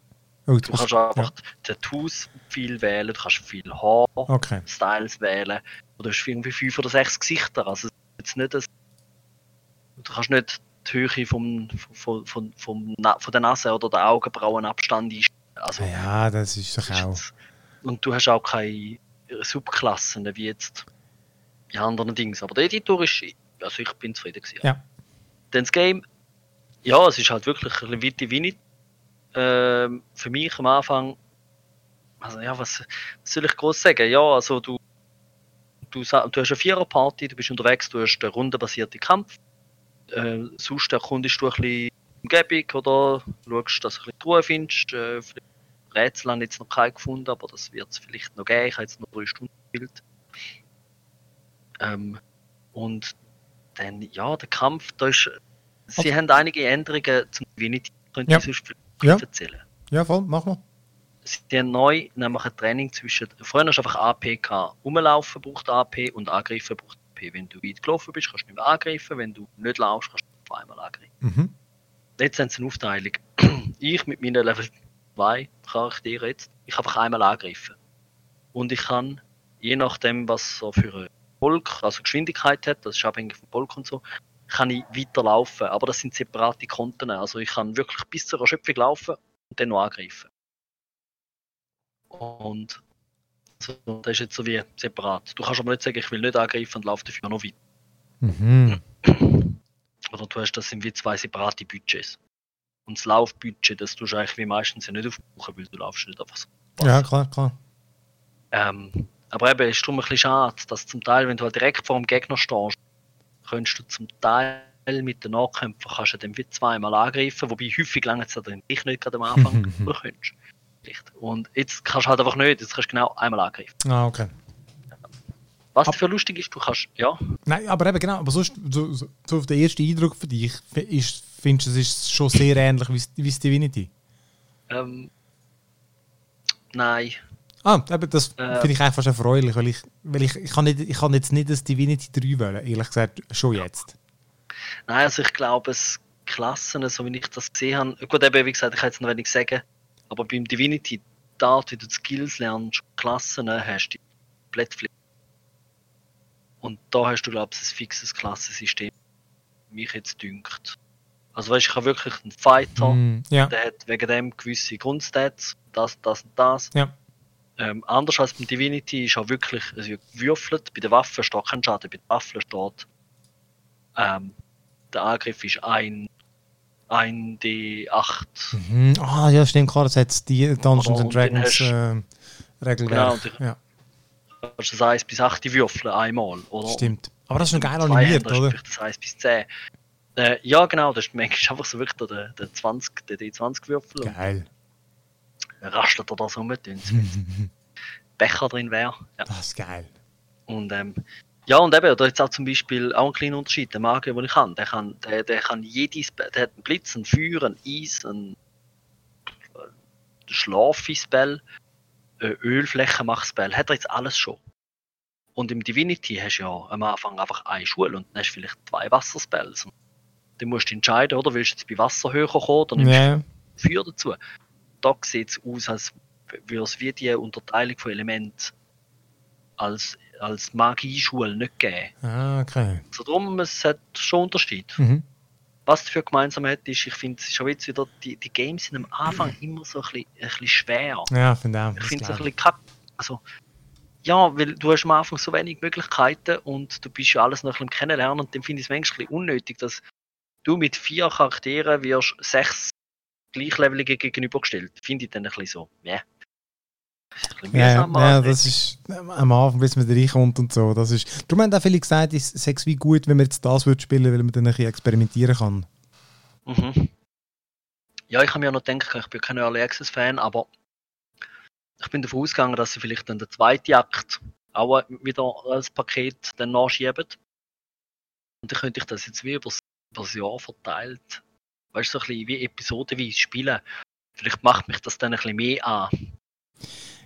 Oh, Du kannst einfach Tattoos viel wählen, du kannst viel Haar, Okay. Styles wählen. Oder du hast irgendwie fünf oder sechs Gesichter. Also jetzt nicht ein, du kannst nicht die Höhe vom, vom, vom, vom, von der Nase oder der Augenbrauenabstand einstellen. Also, Ja, das ist doch das auch. und du hast auch keine Subklassen wie jetzt bei anderen Dings. Aber der Editor ist, also ich bin zufrieden gewesen. Ja. Dann das Game, ja, es ist halt wirklich ein bisschen wie Divinity. Ähm, für mich am Anfang, also ja, was, was soll ich groß sagen? Ja, also du, du, du hast eine Viererparty, du bist unterwegs, du hast einen rundenbasierten Kampf. Äh, sonst erkundest du ein bisschen die Umgebung oder schaust, dass du ein bisschen Ruhe findest. Äh, vielleicht Rätsel habe ich jetzt noch keinen gefunden, aber das wird es vielleicht noch geben. Ich habe jetzt noch drei Stunden gespielt. Ähm, und dann, ja, der Kampf, da ist, sie haben einige Änderungen zum Divinity. Könnte Ja. ich sonst vielleicht Ja. erzählen. Ja, voll, mach mal. sie haben neu nämlich ein Training zwischen. Früher hast du einfach AP gehabt. Rumlaufen braucht AP und angreifen braucht AP. Wenn du weit gelaufen bist, kannst du nicht mehr angreifen. Wenn du nicht laufst, kannst du zweimal angreifen. Mhm. Jetzt haben sie eine Aufteilung. ich mit meinen Level 2 Charakteren jetzt, ich einfach einmal angreifen. Und ich kann, je nachdem, was so für eine Bulk, also Geschwindigkeit hat, das ist abhängig vom Bulk und so, kann ich weiterlaufen. Aber das sind separate Konten. Also ich kann wirklich bis zur Erschöpfung laufen und dann noch angreifen. Und so, das ist jetzt so wie separat. Du kannst aber nicht sagen, ich will nicht angreifen und laufe dafür noch weiter. Mhm. Oder du hast das sind wie zwei separate Budgets. Und das Laufbudget, das tust du eigentlich wie meistens ja nicht aufbrauchen, weil du laufst nicht einfach so. Ja, klar, klar. Ähm, aber eben, ist darum ein bisschen schade, dass zum Teil, wenn du halt direkt vor dem Gegner stehst, könntest du zum Teil mit den Nahkämpfern kannst du dann wie zweimal angreifen, wobei häufig lange es dann dich nicht gerade am Anfang du könntest. Und jetzt kannst du halt einfach nicht, jetzt kannst du genau einmal angreifen. Ah, okay. Was Ab- für lustig ist, du kannst, ja, Nein, aber eben genau, aber sonst, so, so, so auf den ersten Eindruck für dich, ist, findest du, es ist schon sehr ähnlich wie, wie Divinity? ähm, nein, Ah, eben, das Äh. finde ich einfach erfreulich, weil ich, weil ich, ich kann, nicht, ich kann jetzt nicht das Divinity 3 wollen, ehrlich gesagt, schon jetzt. Nein, also ich glaube, es Klassen, so wie ich das gesehen habe, gut, eben, wie gesagt, ich kann jetzt noch wenig sagen, aber beim Divinity, da, wie du die Skills lernst, Klassen hast, die komplett. Und da hast du, glaube ich, ein fixes Klassensystem, wie mich jetzt dünkt. Also weißt, ich habe wirklich einen Fighter, Mm, ja, der hat wegen dem gewisse Grundstats, das, das und das. ja. Ähm, anders als beim Divinity ist auch wirklich, es wird gewürfelt. Bei den Waffen steht kein Schaden, bei den Waffen steht, ähm, der Angriff ist ein, ein D8. Mhm. Ah, ja, stimmt, klar, das hat die Dungeons Aber and Dragons hast- äh, Regelwerk. Genau, ja, kannst das 1 bis 8 würfeln einmal, oder? stimmt. Aber das ist noch geil animiert, oder? das 1 bis 10. Äh, ja, genau, das ist manchmal einfach so wirklich der, der 20, der D20 Würfel und Geil. dann rastelt er das rum, wenn Becher drin wäre. Ja. Das ist geil. Und ähm, ja, und eben, da jetzt auch zum Beispiel auch ein kleiner Unterschied. Der Magier, den ich kann, der kann, der, der kann jedes, der hat einen Blitz, einen Feuer, einen Eis, einen Schlafi-Spell, äh, Ölflächenmach-Spell, hat er jetzt alles schon. Und im Divinity hast du ja am Anfang einfach eine Schule und dann hast du vielleicht zwei Wasserspells. Dann musst du entscheiden, oder willst du jetzt bei Wasser höher kommen oder nimmst Ja, du Feuer dazu. Da sieht es aus, als würde es wie die Unterteilung von Elementen als, als Magieschule nicht geben. ah, okay. Also darum, es hat schon Unterschied. Mhm. Was dafür gemeinsam hat, ist, ich finde, schon jetzt wieder, die, die Games sind am Anfang immer so ein bisschen, ein bisschen schwer. Ja, finde auch. Ich finde es ein ich. bisschen kack. Also, ja, weil du hast am Anfang so wenig Möglichkeiten und du bist ja alles noch ein bisschen kennenlernen und dann finde ich es manchmal ein bisschen unnötig, dass du mit vier Charakteren wirst sechs gleichlevelige gegenübergestellt. Finde ich dann ein bisschen so, ja. Ja, ja, das ist am Anfang, bis man da reinkommt und so. Das ist, darum haben auch viele gesagt, es sei wie gut, wenn man jetzt das würde spielen, weil man dann ein bisschen experimentieren kann. Mhm. Ja, ich habe mir ja noch gedacht, ich bin kein Early Access Fan, aber ich bin davon ausgegangen, dass sie vielleicht dann den zweiten Akt auch wieder als Paket dann nachschieben. Und dann könnte ich das jetzt wie übers, übers Jahr verteilt, weißt du, so ein bisschen wie episodenweise spielen. Vielleicht macht mich das dann ein bisschen mehr an.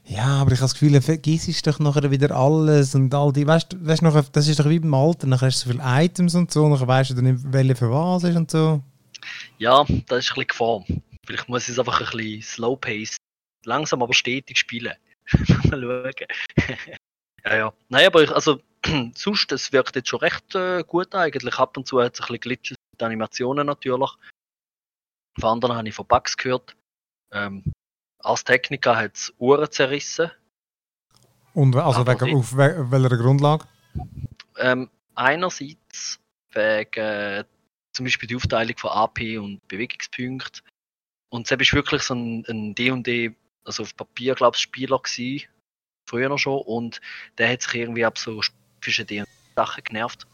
Ja, aber ich habe das Gefühl, vergiss doch nachher wieder alles und all die, weißt du, weißt, das ist doch wie beim Alter, nachher hast du so viele Items und so, nachher weißt du dann nicht, welche für was ist und so. Ja, das ist ein bisschen Gefahr. Vielleicht muss ich es einfach ein bisschen slow pace, langsam aber stetig spielen. Mal schauen. ja, ja. Nein, aber ich, also, sonst, es wirkt jetzt schon recht äh, gut eigentlich. Ab und zu hat es ein bisschen Glitches mit Animationen natürlich. Von anderen habe ich von Bugs gehört. Ähm, als Techniker hat es Uhren zerrissen. Und also Aber wegen, auf we welcher Grundlage? Ähm, einerseits wegen äh, zum Beispiel die Aufteilung von AP und Bewegungspunkten. Und selbst ist wirklich so ein, ein D&D, also auf Papier, glaube ich, Spieler gewesen, früher noch schon, und der hat sich irgendwie ab so spezifischen D&D-Sachen genervt.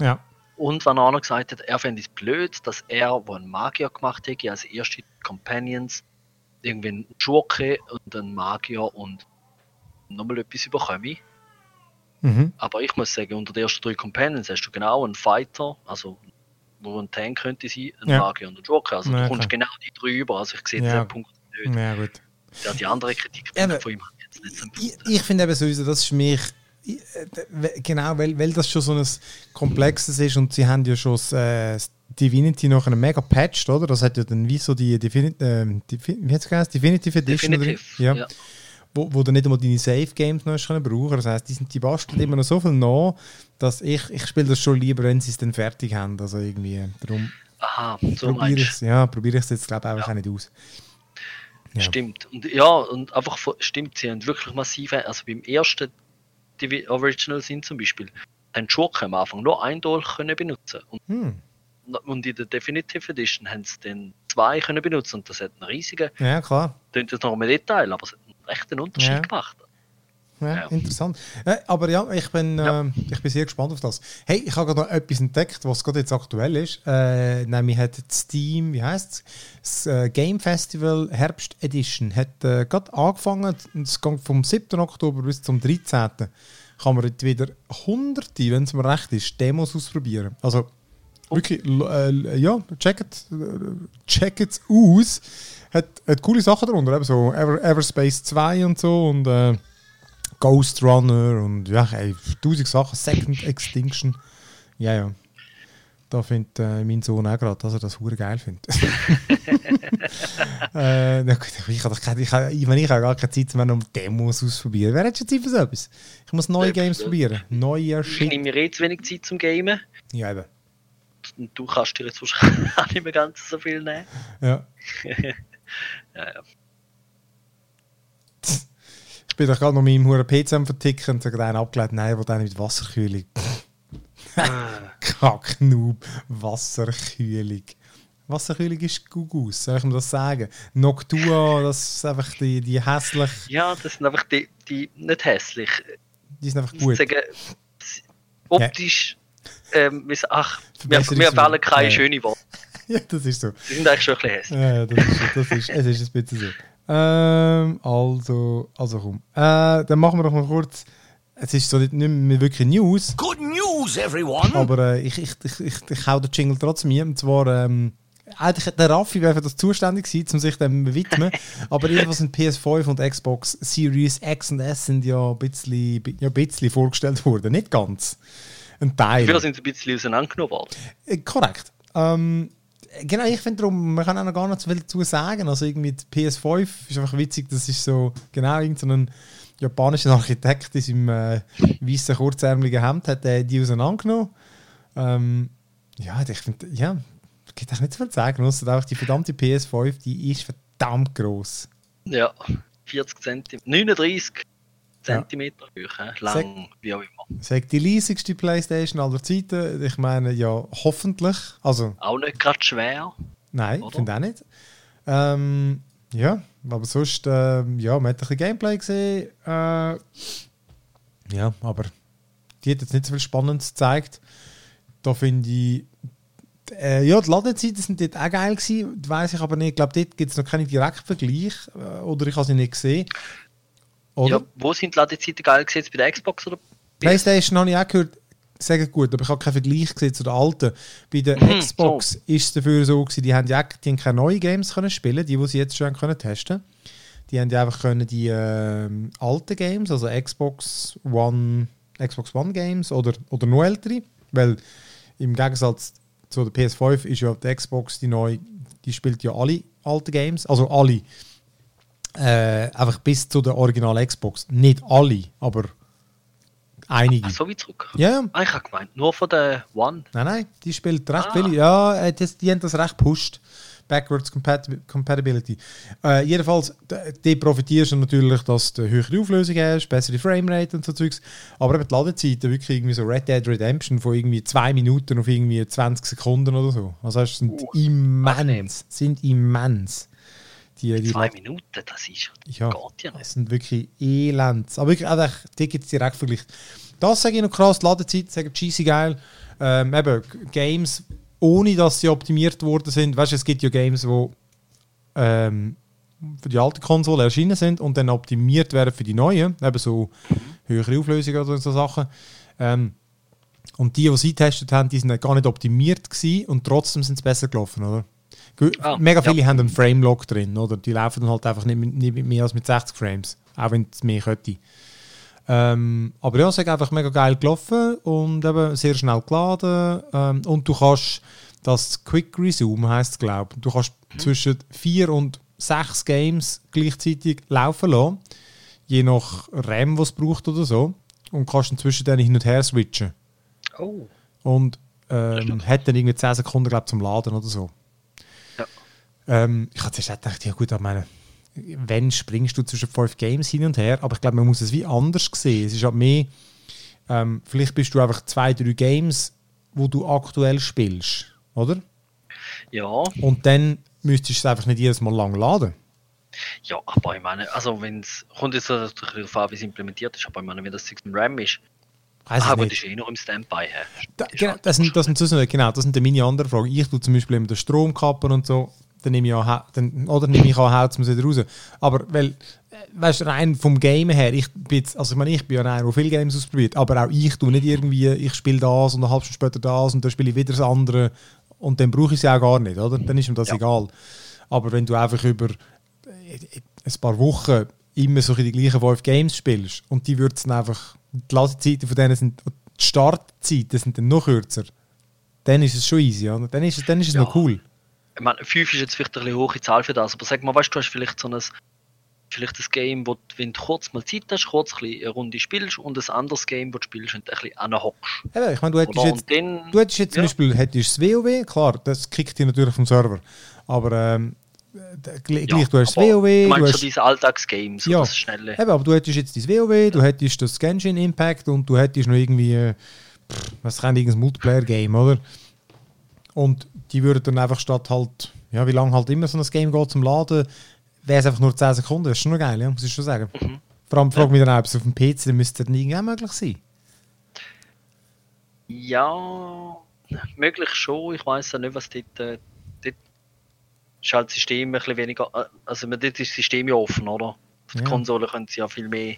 Ja. Und wenn einer gesagt hat, er fände es blöd, dass er, wo einen Magier gemacht hätte, als erste Companions, irgendwie einen Schurke und einen Magier und nochmal etwas überkomme. Mhm. Aber ich muss sagen, unter den ersten drei Companions hast du genau einen Fighter, also wo ein Tank könnte sein, einen Ja. Magier und einen Joker. Also Ja, du kommst klar. genau die drei über. Also ich sehe Ja. den Punkt nicht. Ja, gut. Ja, die andere Kritik ja, von ihm ich jetzt nicht so Ich, ich finde eben sowieso, das ist für mich genau, weil, weil das schon so ein komplexes ist und sie haben ja schon das, äh, Divinity noch einen mega patched, oder? Das hat ja dann wie so die Definit äh, wie hat's geheißen? Definitive Edition Definitive, ja. ja. Wo, wo du nicht einmal deine Save Games noch können brauchen. Das heißt, die sind die basteln immer noch so viel nach, dass ich ich spiele das schon lieber, wenn sie es dann fertig haben. Also irgendwie darum. Aha, so probiere ich Ja, probiere ich es jetzt glaube ich einfach ja. nicht aus. Ja. Stimmt. Und ja, und einfach stimmt, sie haben wirklich massive, also beim ersten die Original sind zum Beispiel, haben Schurken am Anfang nur ein Dolch können benutzen und, hm. und in der Definitive Edition haben sie dann zwei können benutzen und das hat einen riesigen. Ja, klar. Das noch im Detail, aber es hat einen rechten Unterschied ja. gemacht. Ja, ja, interessant. Äh, aber ja, ich bin, ja. Äh, ich bin sehr gespannt auf das. Hey, ich habe gerade noch etwas entdeckt, was gerade jetzt aktuell ist. Äh, nämlich hat Steam, wie heißt es? Das äh, Game Festival Herbst Edition hat äh, gerade angefangen. Es geht vom 7. Oktober bis zum 13. Kann man jetzt wieder hunderte, wenn es mir recht ist, Demos ausprobieren. Also oh. wirklich, äh, ja, checkt check es aus. Hat, hat coole Sachen darunter, eben so Ever, Everspace 2 und so und Ghost Runner und ja, ey, tausend Sachen, Second Extinction. Ja, ja. Da findet äh, mein Sohn auch gerade, dass er das hure geil findet. äh, ich habe ich, ich, ich, ich habe gar keine Zeit mehr, um Demos auszuprobieren. Wer hat schon Zeit für so etwas? Ich muss neue Games probieren. Neue Shit. Ich nehme mir jetzt wenig Zeit zum Gamen. Ja, eben. Du kannst dir jetzt wahrscheinlich auch nicht mehr ganz so viel nehmen. Ja. ja, ja bin doch gerade noch mit meinem PC am verticken und sogar einen abgelegt, nein, wo dann mit Wasserkühlung. Ah. Kacknoob, Wasserkühlung. Wasserkühlung ist Gugus, soll ich mir das sagen? Noctua, das ist einfach die, die hässlich. Ja, das sind einfach die, die nicht hässlich. Die sind einfach gut. Sagen, optisch, ja. ähm, ach, wir, wir wählen keine ja. schöne Worte. Ja, das ist so. Die sind eigentlich schon ein bisschen hässlich. Ja, das ist, das ist, es ist ein bisschen so. Ähm, also, also komm. Äh, dann machen wir doch mal kurz. Es ist so nicht, mehr wirklich News. Good news, everyone! Aber äh, ich, ich, ich, ich, ich hau den Jingle trotzdem hier. Und zwar, ähm, eigentlich der Raffi wäre für das zuständig gewesen, um sich dem widmen. Aber jedenfalls sind PS5 und Xbox Series X und S sind ja ein bisschen, ja, ein bisschen vorgestellt worden. Nicht ganz. Ein Teil. Dafür sind sie ein bisschen auseinandergenommen worden. Äh, korrekt. Ähm, genau, ich finde darum, man kann auch noch gar nicht so viel dazu sagen. Also irgendwie die PS5 ist einfach witzig, das ist so genau irgendein japanischer Architekt in seinem äh, weißen kurzärmeligen Hemd hat äh, die auseinandergenommen. Ähm, ja, ich finde, ja, gibt auch nicht so viel zu sagen, außer einfach die verdammte PS5, die ist verdammt groß. Ja, 40 cm, 39 Zentimeter ja. lang, sag, wie auch immer. Sag die leisigste Playstation aller Zeiten. Ich meine, ja, hoffentlich. Also, auch nicht gerade schwer. Nein, finde auch nicht. Ähm, ja, aber sonst, äh, ja, man hat ein bisschen Gameplay gesehen. Äh, ja, aber die hat jetzt nicht so viel Spannendes gezeigt. Da finde ich, äh, ja, die Ladezeiten sind dort auch geil gewesen, weiß ich aber nicht. Ich glaube, dort gibt es noch keinen Direktvergleich äh, oder ich habe sie nicht gesehen. Oder? Ja, wo sind die Ladezeiten geil gesetzt? Bei der Xbox oder? PlayStation habe ich auch gehört, sagen gut, aber ich habe keinen Vergleich gesehen zu den alten. Bei der mhm, Xbox so. ist es dafür so gewesen, die haben ja die haben keine neuen Games können spielen, die, die sie jetzt schon können testen. Die haben ja einfach können die äh, alten Games, also Xbox One, Xbox One Games oder, oder noch ältere, weil im Gegensatz zu der PS5 ist ja die Xbox die neue, die spielt ja alle alten Games, also alle äh, einfach bis zu der Original Xbox. Nicht alle, aber einige. Ach, so wie zurück? Ja, ja. Ah, ich habe gemeint, nur von der One. Nein, nein, die spielt recht ah. viele. Ja, äh, die, die haben das recht pusht. Backwards Compatibility. Äh, jedenfalls, die profitierst du natürlich, dass du höhere Auflösung hast, bessere Framerate und so Zeugs. Aber eben die Ladezeiten, wirklich irgendwie so Red Dead Redemption von irgendwie zwei Minuten auf irgendwie 20 Sekunden oder so. Also das sind uh, immens. Sind immens. Die, die Zwei Minuten, das ist ja, geht ja noch. Das sind wirklich elend. Aber wirklich, also, die gibt es direkt verglichen. Das sage ich noch krass, die Ladezeit, sagen cheesy geil. Ähm, eben, Games, ohne dass sie optimiert worden sind. Weißt du, es gibt ja Games, die ähm, für die alte Konsole erschienen sind und dann optimiert werden für die neuen. Eben so höhere Auflösung oder so Sachen. Ähm, und die, die sie getestet haben, die sind gar nicht optimiert gewesen und trotzdem sind sie besser gelaufen, oder? Ah, Mega viele ja. haben einen Frame-Lock drin, oder? Die laufen dann halt einfach nicht, nicht mehr als mit 60 Frames, auch wenn es mehr könnte. Ähm, aber ja, es ist einfach mega geil gelaufen und eben sehr schnell geladen. Ähm, und du kannst das Quick Resume heißt es, glaube ich. Du kannst mhm. zwischen vier und sechs Games gleichzeitig laufen lassen, je nach RAM, was es braucht oder so. Und kannst dann zwischen denen hin und her switchen. Oh. Und ähm, hat dann irgendwie 10 Sekunden glaub, zum Laden oder so. Ähm, ich habe zuerst gedacht, ja gut, ich meine, wenn springst du zwischen fünf Games hin und her, aber ich glaube, man muss es wie anders sehen. Es ist halt mehr, ähm, vielleicht bist du einfach zwei, drei Games, wo du aktuell spielst, oder? Ja. Und dann müsstest du es einfach nicht jedes Mal lang laden. Ja, aber ich meine, also wenn es, kommt jetzt natürlich darauf an, wie es implementiert ist, aber ich meine, wenn das 16 RAM ist, Weiss ah, aber das ist eh noch im Standby. Da, genau, das, sind, das, sind, das, sind, genau, das sind meine anderen Fragen. Ich tue zum Beispiel immer den Strom kappen und so dann nehme ich an, dann, oder nehme ich an, haut es wieder raus. Aber weil, weißt rein vom Game her, ich bin jetzt, also ich meine, ich bin ja einer, der viele Games ausprobiert, aber auch ich tue nicht irgendwie, ich spiele das und eine halbe Stunde später das und dann spiele ich wieder das andere und dann brauche ich es ja auch gar nicht, oder? Dann ist mir das ja. egal. Aber wenn du einfach über äh, ein paar Wochen immer so die gleichen fünf Games spielst und die würden einfach, die Ladezeiten von denen sind, die Startzeiten sind dann noch kürzer, dann ist es schon easy, oder? Dann ist es, dann ist es ja. noch cool ich meine, 5 ist jetzt vielleicht eine hohe Zahl für das, aber sag mal, weißt du, hast vielleicht so ein, vielleicht ein Game, wo du, wenn du kurz mal Zeit hast, kurz ein eine Runde spielst und ein anderes Game, wo du spielst und ein bisschen anhockst. Ja, ich meine, du hättest jetzt, dann, du hättest jetzt ja. zum Beispiel hättest das WoW, klar, das kickt dir natürlich vom Server, aber ähm, gleich, ja, du hast das WoW. Du meinst du hast, diese Alltagsgames, ja, das schnelle. Eben, aber du hättest jetzt das WoW, du hättest das Genshin Impact und du hättest noch irgendwie, äh, was kann irgendein Multiplayer-Game, oder? Und die würden dann einfach statt halt, ja, wie lange halt immer so ein Game geht zum Laden, wäre es einfach nur 10 Sekunden. Das ist schon noch geil, ja, muss ich schon sagen. Mhm. Vor allem frage mich dann auch, ob es auf dem PC dann müsste dann irgendwie auch möglich sein. Ja, möglich schon. Ich weiß ja nicht, was dort, äh, dort ist halt das System ein bisschen weniger, äh, also dort ist das System ja offen, oder? Auf der ja. Konsole können sie ja viel mehr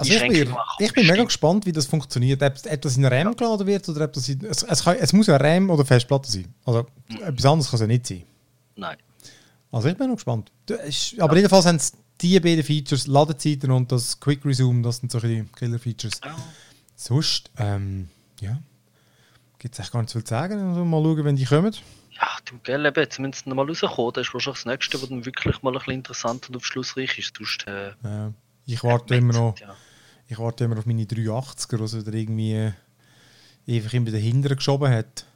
also ich bin, ich bin mega gespannt, wie das funktioniert. Ob, ob das in RAM geladen wird oder ob das in, es, es, kann, es muss ja RAM oder Festplatte sein. Also mhm. etwas anderes kann es ja nicht sein. Nein. Also ich bin noch gespannt. Ist, aber ja. jedenfalls haben es die beiden Features, Ladezeiten und das Quick Resume, das sind so die Killer-Features. Oh. Sonst, ähm, ja, gibt es echt gar nicht viel zu sagen. Also mal schauen, wenn die kommen. Ja, du, gell, eben, zumindest noch mal rauskommen. Das ist wahrscheinlich das Nächste, was dann wirklich mal ein bisschen interessant und aufschlussreich ist. Sonst, äh, ja. Ich warte immer noch... Ja ich warte immer auf meine 380er, also der irgendwie äh, einfach immer dahinter geschoben hat.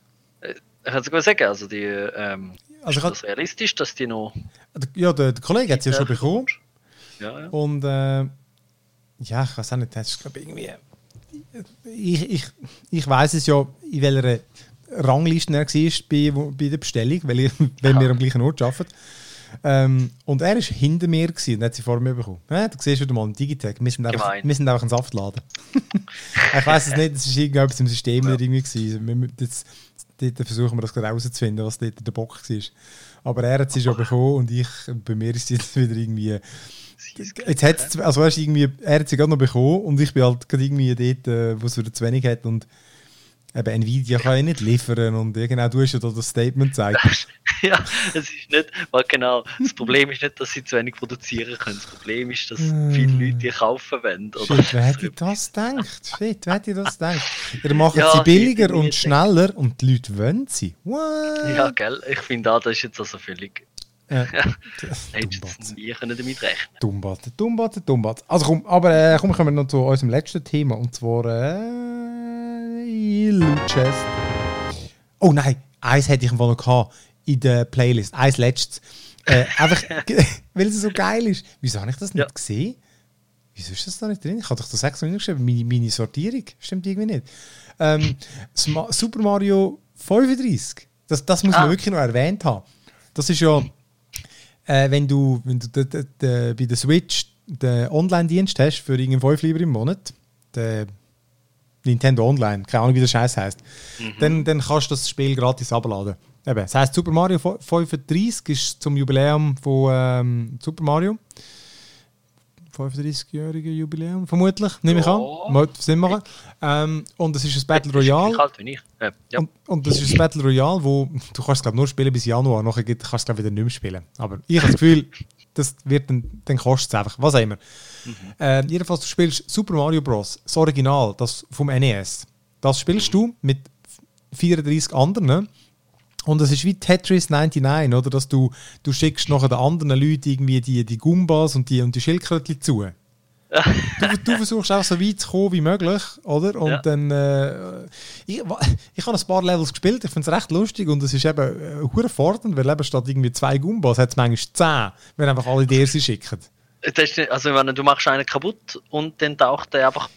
Äh, ich kann sogar sagen, also die, ähm, also ist das realistisch, dass die noch... Ja, der, der Kollege hat sie ja schon bekommen. Ja, ja. Und äh, ja, ich weiß auch nicht, das ist glaube irgendwie... Ich, ich, ich weiß es ja, in welcher Rangliste er war bei, bei der Bestellung, weil, ich, weil wir am gleichen Ort arbeiten. Ähm, und er war hinter mir gewesen, und hat sie vor mir bekommen. Ja, du siehst wieder mal im Digitec. Wir sind einfach, wir sind einfach ein Saftladen. ich weiß es nicht, es war irgendetwas im System ja. irgendwie. Gewesen. Jetzt, dort versuchen wir das gerade herauszufinden, was dort der Bock war. Aber er hat sie schon bekommen und ich, bei mir ist sie jetzt wieder irgendwie. Jetzt hat's, also weißt, irgendwie, er hat sie gerade noch bekommen und ich bin halt gerade irgendwie dort, äh, wo es wieder zu wenig hat. Und eben Nvidia kann ja nicht liefern und genau, du hast ja da das Statement gezeigt. ja, es ist nicht, weil genau, das Problem ist nicht, dass sie zu wenig produzieren können. Das Problem ist, dass viele Leute die kaufen wollen. Oder? Shit, wer hätte das gedacht? Shit, wer hätte das gedacht? Ihr macht ja, sie billiger und schneller und die Leute wollen sie. What? Ja, gell, ich finde auch, das ist jetzt also völlig... Ja, hättest nie können damit rechnen. Dumbatze, Dumbatze, Dumbatze. Also komm, aber äh, komm, kommen wir noch zu unserem letzten Thema und zwar äh, Chest. Oh nein, eins hätte ich im Fall noch gehabt in der Playlist. Eins letztes. Äh, einfach, weil es so geil ist. Wieso habe ich das nicht ja. gesehen? Wieso ist das da nicht drin? Ich habe doch das extra geschrieben. Meine, meine Sortierung stimmt irgendwie nicht. Ähm, Super Mario 35. Das, das muss ah. man wirklich noch erwähnt haben. Das ist ja, äh, wenn du, wenn du de, de, de, bei der Switch den Online-Dienst hast für irgendwie 5 Lieber im Monat, der Nintendo Online, keine Ahnung, wie der Scheiß heißt, mhm. dann, dann kannst du das Spiel gratis abladen. Eben, das heisst, Super Mario 35 ist zum Jubiläum von ähm, Super Mario. 35-jährige Jubiläum, vermutlich, nehme ich Ja. an. Mal Sinn machen. Ähm, und es ist ein Battle Royale. Alt wie ich. Äh, ja. Und, und das ist ein Battle Royale, wo du kannst glaube nur spielen bis Januar, nachher kannst du glaube wieder nicht mehr spielen. Aber ich habe das Gefühl, das wird dann, dann kostet es einfach, was auch immer. Äh, jedenfalls, du spielst Super Mario Bros., das Original, das vom NES. Das spielst du mit 34 anderen. Und es ist wie Tetris 99, oder? Dass du, du schickst nachher den anderen Leuten irgendwie die, die Gumbas und die, und die Schildkrötchen zu. Du, du versuchst auch so weit zu kommen wie möglich, oder? Und Ja. dann. Äh, ich ich habe ein paar Levels gespielt, ich finde es recht lustig und es ist eben äh, fordernd, weil eben statt irgendwie zwei Gumbas hat es manchmal zehn, wenn einfach alle dir sie schicken. Das ist also meine, du machst einen kaputt und dann taucht der einfach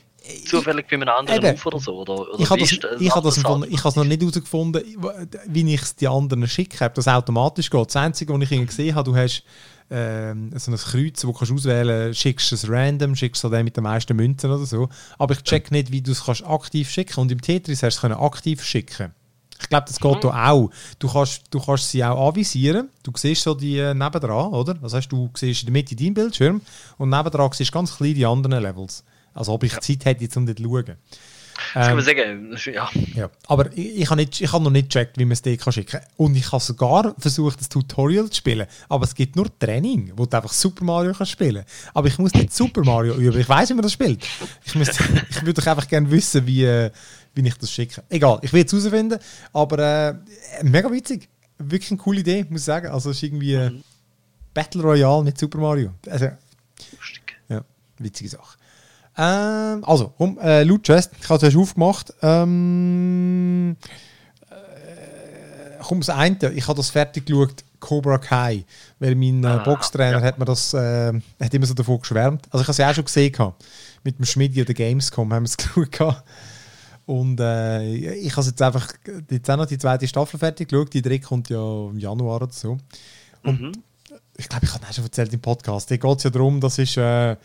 zufällig bei einem anderen Eben. auf oder so. Oder, oder Ich habe das, das ich das, ich es noch nicht herausgefunden, wie ich es die anderen schicke, ob das automatisch geht. Das Einzige, was ich gesehen habe, du hast ähm, so ein Kreuz, wo du kannst auswählen schickst du es random, schickst du den mit den meisten Münzen oder so. Aber ich check nicht, wie du es kannst aktiv schicken Und im Tetris hast du es aktiv schicken ich glaube, das geht da auch. Du kannst, du kannst sie auch anvisieren. Du siehst so die äh, nebendran, oder? Das heißt, du siehst in der Mitte deinen Bildschirm und nebendran siehst ganz klein die anderen Levels. Also ob ich Zeit hätte, um dort zu schauen. Das kann man sagen. Ja. ja, aber ich, ich habe habe noch nicht gecheckt, wie man es dir schicken kann. Und ich habe sogar versucht, das Tutorial zu spielen. Aber es gibt nur Training, wo du einfach Super Mario kannst spielen Aber ich muss nicht Super Mario üben. Ich weiß, wie man das spielt. Ich, müsste, ich würde doch einfach gerne wissen, wie, äh, wie ich das schicke. Egal, ich will es herausfinden. Aber äh, mega witzig. Wirklich eine coole Idee, muss ich sagen. Also es ist irgendwie äh, Battle Royale mit Super Mario. Also, Lustig. ja, witzige Sache. Ähm, also, komm, äh, Loot Chest, ich habe es aufgemacht. Ähm, äh, komm, das eine, ich habe das fertig geschaut, Cobra Kai, weil mein äh, Ah, Boxtrainer ja. hat mir das, äh, hat immer so davon geschwärmt. Also ich habe es ja auch schon gesehen, gehabt. mit dem Schmidi oder Gamescom haben wir es geschaut. gehabt. Und äh, ich habe jetzt einfach jetzt auch noch die zweite Staffel fertig geschaut, die dritte kommt ja im Januar oder so. Und Mhm. ich glaube, ich habe das schon erzählt im Podcast. Da geht es ja darum, das ist äh,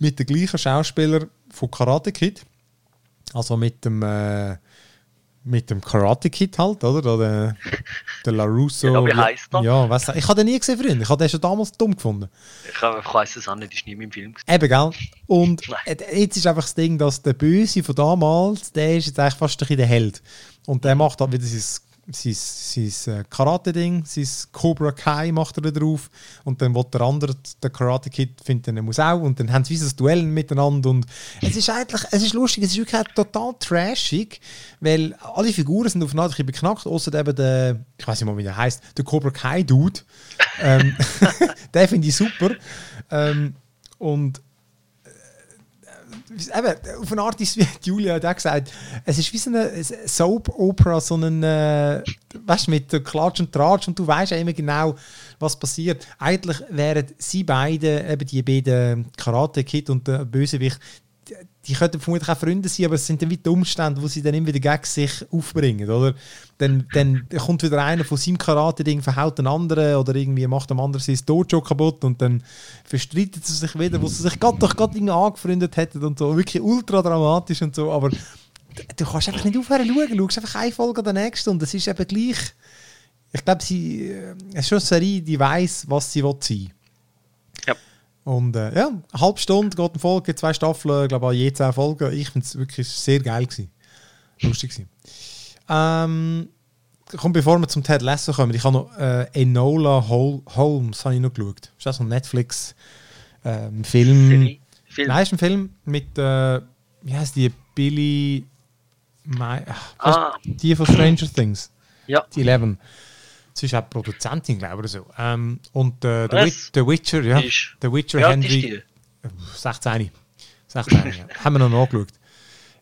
mit dem gleichen Schauspieler von Karate Kid. Also mit dem, äh, mit dem Karate Kid halt, oder? Oder der LaRusso. Ja, wie heisst er? Ja, weiss, ich habe den nie gesehen, Freunde. Ich habe den schon damals dumm gefunden. Ich, ich weiss es auch nicht, ist nie im Film. gewesen. Eben, gell? Und jetzt ist einfach das Ding, dass der Böse von damals, der ist jetzt eigentlich fast ein bisschen der Held. Und der macht halt wieder sein, sein, sein äh, Karate-Ding, sein Cobra Kai macht er da drauf. Und dann will der andere, der Karate Kid, findet er muss auch. Und dann haben sie ein Duell miteinander. Und es ist eigentlich, es ist lustig, es ist wirklich total trashig, weil alle Figuren sind auf eine Art ein beknackt, außer eben der, ich weiß nicht mal, wie der heißt, der Cobra Kai Dude. ähm, den finde ich super. Ähm, und eben, auf eine Art ist, wie Julia hat gesagt, es ist wie so eine Soap-Opera, so ein, äh, weißt du, mit Klatsch und Tratsch und du weißt ja immer genau, was passiert. Eigentlich wären sie beide, eben die beiden Karate-Kid und der Bösewicht, die, könnten vermutlich auch Freunde sein, aber es sind dann wie die Umstände, wo sie dann immer wieder gegen sich aufbringen, oder? Dann, dann kommt wieder einer von seinem Karate-Ding, verhaut den anderen oder irgendwie macht dem anderen sein Dojo kaputt und dann verstreitet sie sich wieder, wo sie sich gerade doch gerade angefreundet hätten und so. Wirklich ultra dramatisch und so, aber du kannst einfach nicht aufhören zu schauen, du schaust einfach eine Folge an der nächsten und es ist eben gleich. Ich glaube, sie, äh, es ist schon eine Serie, die weiß, was sie will sein Ja. Und äh, ja, eine halbe Stunde geht eine Folge, zwei Staffeln, ich glaube auch je zehn Folgen. Ich finde es wirklich sehr geil gewesen. Lustig gewesen. Ähm, komm, bevor wir zum Ted Lasso kommen, ich habe noch äh, Enola Hol Holmes habe ich noch geschaut. Ist das so ein Netflix ähm, Film? Nein, ist ein Film mit, äh, wie heißt die, Billy, My, ach, Ah. die von Stranger Things, Ja. die Eleven. Sie ist auch Produzentin, glaube ich, oder so. Ähm, und äh, der, Was? Wit der Witcher, ja, Ist- der Witcher ist Henry, die? äh, 16. 16 ja. Haben wir noch nachgeschaut.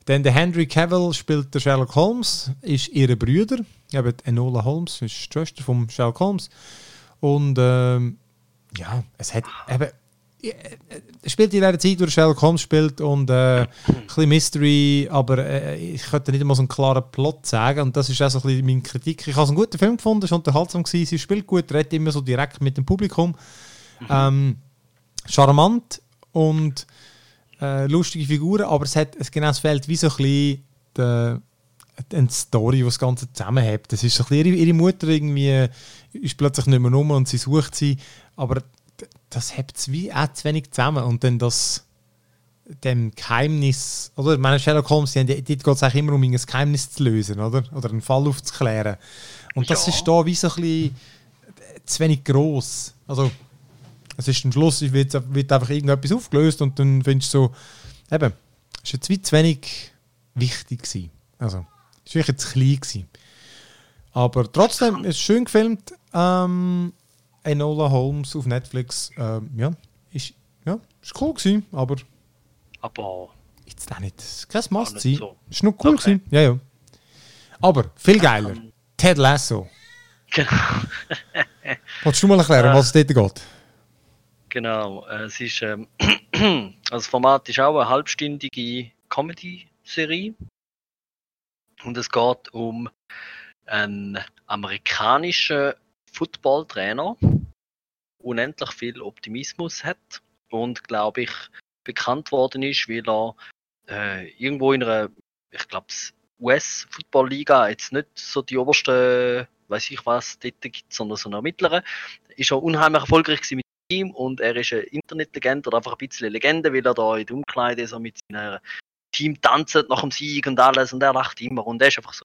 Dann der Henry Cavill spielt der Sherlock Holmes, ist ihre Brüder. Eben Enola Holmes ist die Schwester von Sherlock Holmes. Und ähm, ja, es hat eben. Äh, Es spielt in einer Zeit, wo Sherlock Holmes spielt und äh, ein bisschen Mystery, aber äh, ich könnte nicht mal so einen klaren Plot sagen. Und das ist auch so ein bisschen meine Kritik. Ich habe es einen guten Film gefunden, es war unterhaltsam, gewesen, sie spielt gut, redet immer so direkt mit dem Publikum. Ähm, charmant und äh, lustige Figuren, aber es hat es genau es fehlt wie so ein bisschen der, eine Story, die das Ganze zusammenhält. Das ist so ein bisschen ihre, ihre Mutter irgendwie ist plötzlich nicht mehr rum und sie sucht sie, aber das hebt es wie auch zu wenig zusammen. Und dann das dem Geheimnis, oder? Ich meine, Sherlock Holmes, dort geht es auch immer um ein Geheimnis zu lösen, oder? Oder einen Fall aufzuklären. Und das ja. ist da wie so ein bisschen zu wenig gross. Also, es ist am Schluss wird, wird einfach irgendetwas aufgelöst und dann findest du so, eben, es ist jetzt wie zu wenig wichtig gewesen. Also, es war jetzt klein gewesen. Aber trotzdem ist es schön gefilmt. Ähm, Enola Holmes auf Netflix, ähm, ja, ist, ja, ist cool gewesen, aber aber jetzt auch nicht, kein Must sein. So. Ist noch cool okay. gewesen, ja, ja. Aber viel geiler, um, Ted Lasso. Genau. Wolltest du mal erklären, was es dort geht? Genau, äh, es ist, ähm, also das Format ist auch eine halbstündige Comedy-Serie und es geht um einen amerikanischen Footballtrainer, unendlich viel Optimismus hat und glaube ich bekannt worden ist, weil er äh, irgendwo in einer, ich glaube, US-Football-Liga jetzt nicht so die oberste, weiß ich was, dort gibt, sondern so eine mittlere, ist er unheimlich erfolgreich mit dem Team und er ist eine Internetlegende oder einfach ein bisschen Legende, weil er da in der Umkleide so mit seinem Team tanzt nach dem Sieg und alles und er lacht immer und er ist einfach so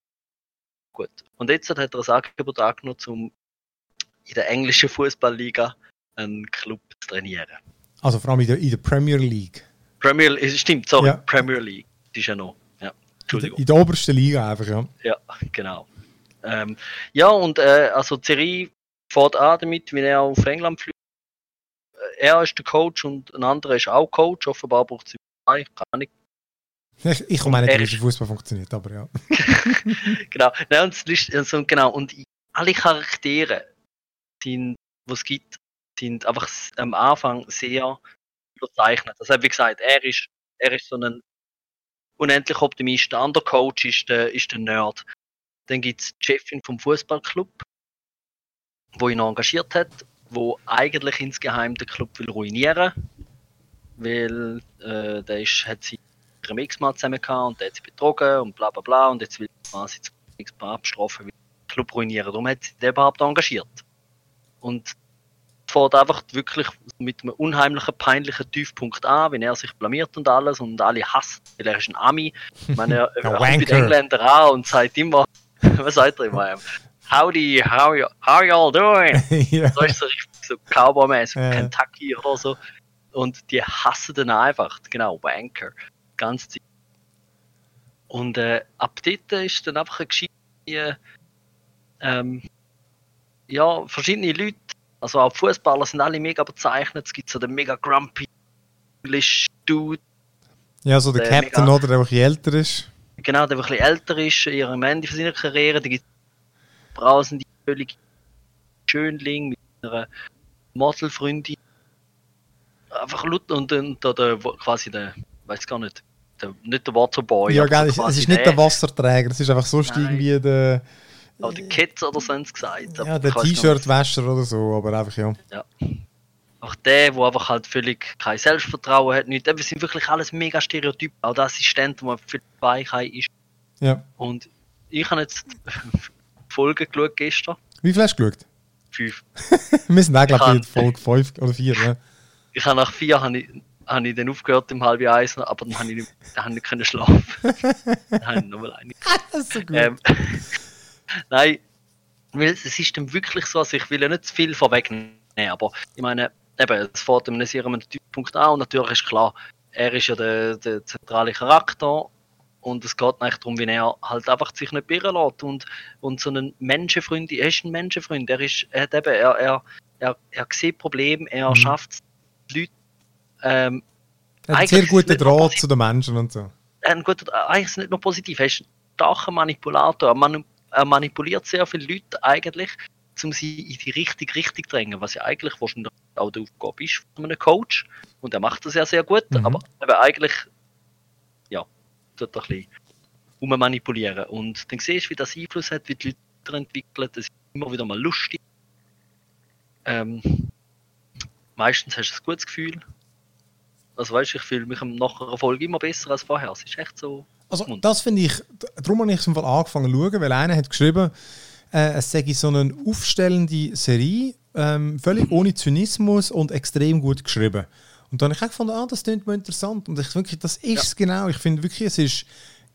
gut. Und jetzt hat er das Angebot angenommen, um in der englischen Fußballliga einen Club zu trainieren. Also vor allem in der, in der Premier League. Premier stimmt, sorry, ja. Premier League. Das ist ja noch. Ja, Entschuldigung. In der, in der obersten Liga einfach, ja. Ja, genau. Ähm, ja, und äh, also Serie fährt an damit, wenn er auf England fliegt. Äh, er ist der Coach und ein anderer ist auch Coach. Offenbar braucht es zwei, kann ich. Ich, ich meine nicht, wie Fußball funktioniert, aber ja. genau. Nein, und, also, genau. Und alle Charaktere, die es gibt, sind einfach am Anfang sehr überzeichnet. Also wie gesagt, er ist, er ist so ein unendlich Optimist. Der andere Coach ist der, ist der Nerd. Dann gibt es die Chefin vom Fußballclub, wo ihn engagiert hat, wo eigentlich insgeheim den Club will ruinieren, weil äh, der ist, hat sie mit ihrem Ex-Mann zusammen gehabt und der hat sie betrogen und bla bla bla und jetzt will sie quasi zum Ex-Mann abstrafen, will den Club ruinieren. Darum hat sie den überhaupt engagiert. Und fährt einfach wirklich mit einem unheimlichen, peinlichen Tiefpunkt an, wenn er sich blamiert und alles und alle hasst, weil er ist ein Ami. Ich meine, er, kommt mit Engländer an und sagt immer, was sagt er immer? Howdy, how, you, how y'all doing? ja. So ist so richtig so Cowboy-mäßig, ja. Kentucky oder so. Und die hassen den einfach, genau, Wanker, ganz Zeit. Und äh, ab dort ist dann einfach eine Geschichte, ähm, ja, verschiedene Leute also auch Fußballer sind alle mega bezeichnet. Es gibt so den mega grumpy English Dude. Ja, so der, der Captain mega, oder der, ein älter ist. Genau, der, der ein älter ist, ihr am Ende von seiner Karriere. Da gibt Brausen, die völlig Schönling mit einer Modelfreundin. Einfach Lut und, und, und der, quasi der, weiß gar nicht, der, nicht der Waterboy. Ja, geil, es ist nicht der Wasserträger, es ist einfach so irgendwie der oder Kids oder so haben sie gesagt. Ja, der T-Shirt-Wäscher oder so, aber einfach ja. Ja. Auch der, der einfach halt völlig kein Selbstvertrauen hat, nicht. Wir sind wirklich alles mega Stereotyp. Auch der Assistent, der für die Weichheit ist. Ja. Und ich habe jetzt Folge geschaut gestern. Wie viel hast du geschaut? Fünf. Wir sind auch, glaube ich, Folge fünf oder vier. Ja. Ich habe nach vier habe ich, habe ich dann aufgehört im halben Eis, aber dann habe ich nicht, dann habe ich nicht schlafen. dann habe ich nochmal eine. das ist so gut. Ähm, Nein, weil es ist dann wirklich so, also ich will ja nicht zu viel vorwegnehmen, aber ich meine, eben, es fährt einem sehr an Typpunkt an und natürlich ist klar, er ist ja der, der zentrale Charakter und es geht eigentlich darum, wie er halt einfach sich nicht birren lässt und, und so ein Menschenfreund, er ist ein Menschenfreund, er ist, er hat eben, er, er, er, er sieht Probleme, er mhm. schafft es, Leute, ähm, er hat einen sehr guten Draht zu den Menschen und so. Ein guter, eigentlich ist es nicht nur positiv, er ist ein starker Manipulator, man, er manipuliert sehr viele Leute eigentlich, um sie in die richtige Richtung zu drängen, was ja eigentlich wahrscheinlich auch die Aufgabe ist von einem Coach. Und er macht das ja sehr gut, mhm. aber, aber eigentlich, ja, tut er ein bisschen manipulieren. Und dann siehst du, wie das Einfluss hat, wie die Leute entwickeln. Das ist immer wieder mal lustig. Ähm, meistens hast du ein gutes Gefühl. Also weißt du, ich fühle mich nach einer Folge immer besser als vorher. Es ist echt so also das finde ich, darum habe ich es angefangen zu schauen, weil einer hat geschrieben, äh, es sei so eine aufstellende Serie, ähm, völlig ohne Zynismus und extrem gut geschrieben. Und dann habe ich auch gefunden, ah, das klingt mir interessant. Und ich wirklich, das ist es genau. Ich finde wirklich, es ist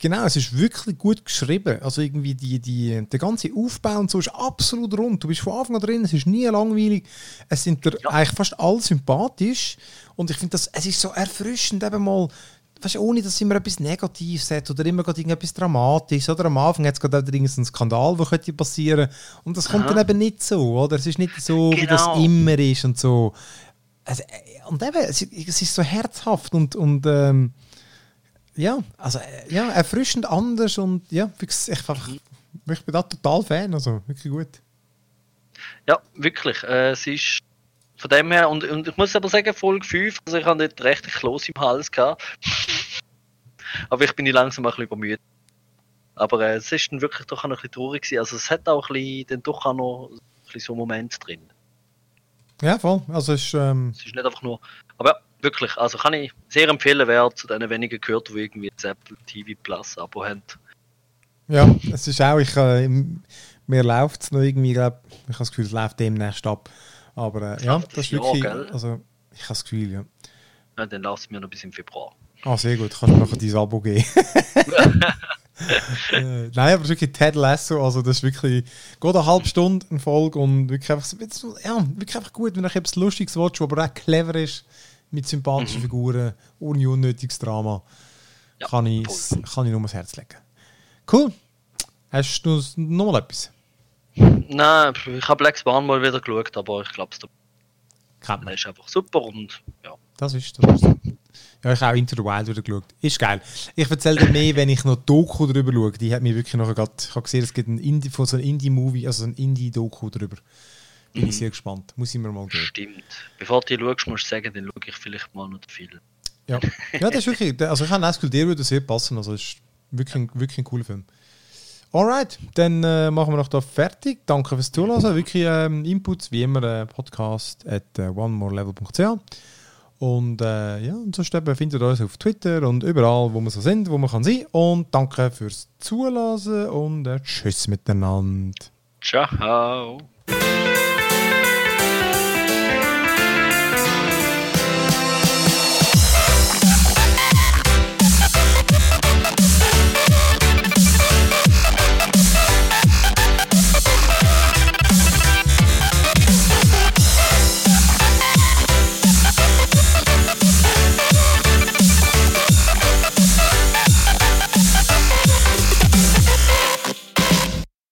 Genau, es ist wirklich gut geschrieben. Also irgendwie die, die, der ganze Aufbau und so ist absolut rund. Du bist von Anfang an drin, es ist nie langweilig. Es sind ja. eigentlich fast alle sympathisch. Und ich finde, es ist so erfrischend, eben mal, weißt, ohne dass immer etwas Negatives hat oder immer irgendetwas Dramatisches. Oder am Anfang hat es gerade irgendeinen Skandal, der könnte passieren. Und das kommt Aha. dann eben nicht so, oder? Es ist nicht so, genau. wie das genau. immer ist und so. Also, äh, und eben, es, es ist so herzhaft und, und ähm, ja, also äh, ja, erfrischend anders und ja, ich, einfach, ich bin da total Fan, also wirklich gut. Ja, wirklich. Äh, es ist von dem her, und, und ich muss aber sagen, Folge 5, also ich habe nicht recht Kloß im Hals gehabt. aber ich bin langsam ein bisschen übermüdet. Aber äh, es ist dann wirklich doch ein bisschen traurig gewesen. Also es hat auch ein bisschen, dann doch auch noch ein bisschen so Momente drin. Ja, voll. Also es ist, ähm... es ist nicht einfach nur. Aber ja, wirklich, also kann ich sehr empfehlen, wer zu den wenigen gehört, die irgendwie das Apple TV Plus Abo haben. Ja, es ist auch, ich, äh, mir läuft es noch irgendwie, glaub, ich habe das Gefühl, es läuft demnächst ab. Aber äh, ja, das, das ist wirklich, Jahr, also ich habe das Gefühl, ja. ja dann lass es mir noch bis im Februar. Ah, sehr gut, kannst du nachher dein Abo geben. äh, nein, aber wirklich Ted Lasso, also das ist wirklich, geht eine halbe Stunde eine Folge und wirklich einfach, ja, wirklich einfach gut, wenn ich etwas Lustiges willst, aber auch clever ist mit sympathischen mhm. Figuren, ohne unnötiges Drama, ja, kann, ich, kann ich nur ans Herz legen. Cool. Hast du noch mal etwas? Nein, ich habe Black Swan mal wieder geschaut, aber ich glaube, es ist einfach super und ja. Das ist, das Ja, ich habe auch Into the Wild wieder geschaut. Ist geil. Ich erzähle dir mehr, wenn ich noch Doku darüber schaue. Die hat mir wirklich noch gerade, ich habe gesehen, es gibt ein Indie, von so einem Indie-Movie, also ein Indie-Doku darüber. Bin mhm. ich sehr gespannt. Muss ich mir mal geben. Stimmt. Bevor du schaust, musst du sagen, dann schaue ich vielleicht mal noch viel. Ja. ja, das ist wirklich, also ich habe das Gefühl, dir würde sehr passen. Also es ist wirklich, ein, wirklich ein cooler Film. Alright, dann äh, machen wir noch da fertig. Danke fürs Zuhören. Wirklich ähm, Inputs, wie immer, äh, podcast at äh, onemorelevel.ch. Und äh, ja, und sonst findet ihr uns auf Twitter und überall, wo wir so sind, wo man kann sein. Und danke fürs Zuhören und äh, tschüss miteinander. Ciao.